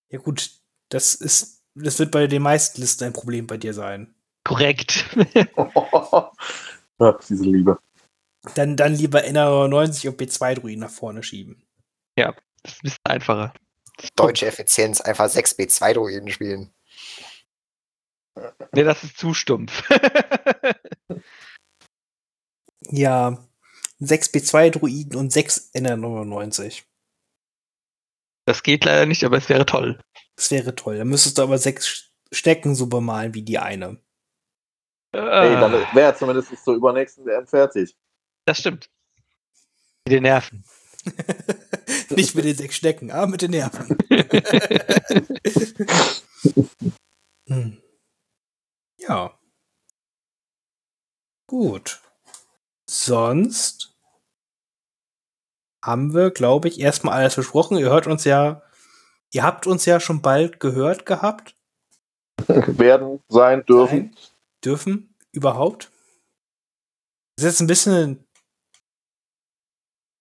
Ja gut, das ist, das wird bei den meisten Listen ein Problem bei dir sein. Korrekt. Ach, diese Liebe. Dann, dann lieber NR99 und B2-Druiden nach vorne schieben. Das ist ein bisschen einfacher. Deutsche Effizienz, einfach 6B2-Druiden spielen. Nee, das ist zu stumpf. Ja, 6 B2-Druiden und 6 NR99. Das geht leider nicht, aber es wäre toll. Das wäre toll. Dann müsstest du aber sechs Stecken so bemalen wie die eine. Hey, dann Äh, wäre zumindest zur übernächsten WM fertig. das stimmt. Mit den Nerven. Nicht mit den sechs Stecken, aber mit den Nerven. Hm. Ja. Gut. Sonst haben wir, glaube ich, erstmal alles besprochen. Ihr hört uns ja, ihr habt uns ja schon bald gehört gehabt. Werden, sein, dürfen. Nein. Dürfen überhaupt. Das ist jetzt ein bisschen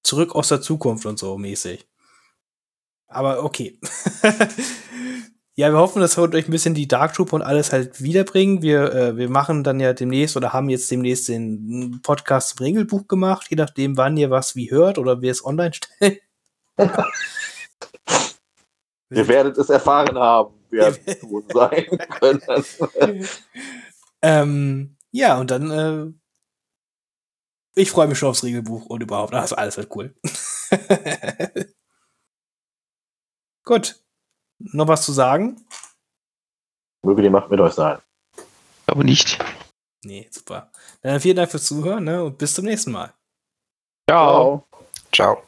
zurück aus der Zukunft und so mäßig. Aber okay. ja, wir hoffen, das wird euch ein bisschen die Dark Troop und alles halt wiederbringen. Wir, äh, wir machen dann ja demnächst oder haben jetzt demnächst den Podcast zum Regelbuch gemacht, je nachdem, wann ihr was wie hört oder wir es online stellen. Ihr werdet es erfahren haben, wer es wohl sein können. ähm, ja, und dann, äh, ich freue mich schon aufs Regelbuch und überhaupt. Also alles wird cool. Gut. Noch was zu sagen? Möge die Macht mit euch sein. Aber nicht. Nee, super. Dann vielen Dank fürs Zuhören ne? und bis zum nächsten Mal. Ciao. Ciao.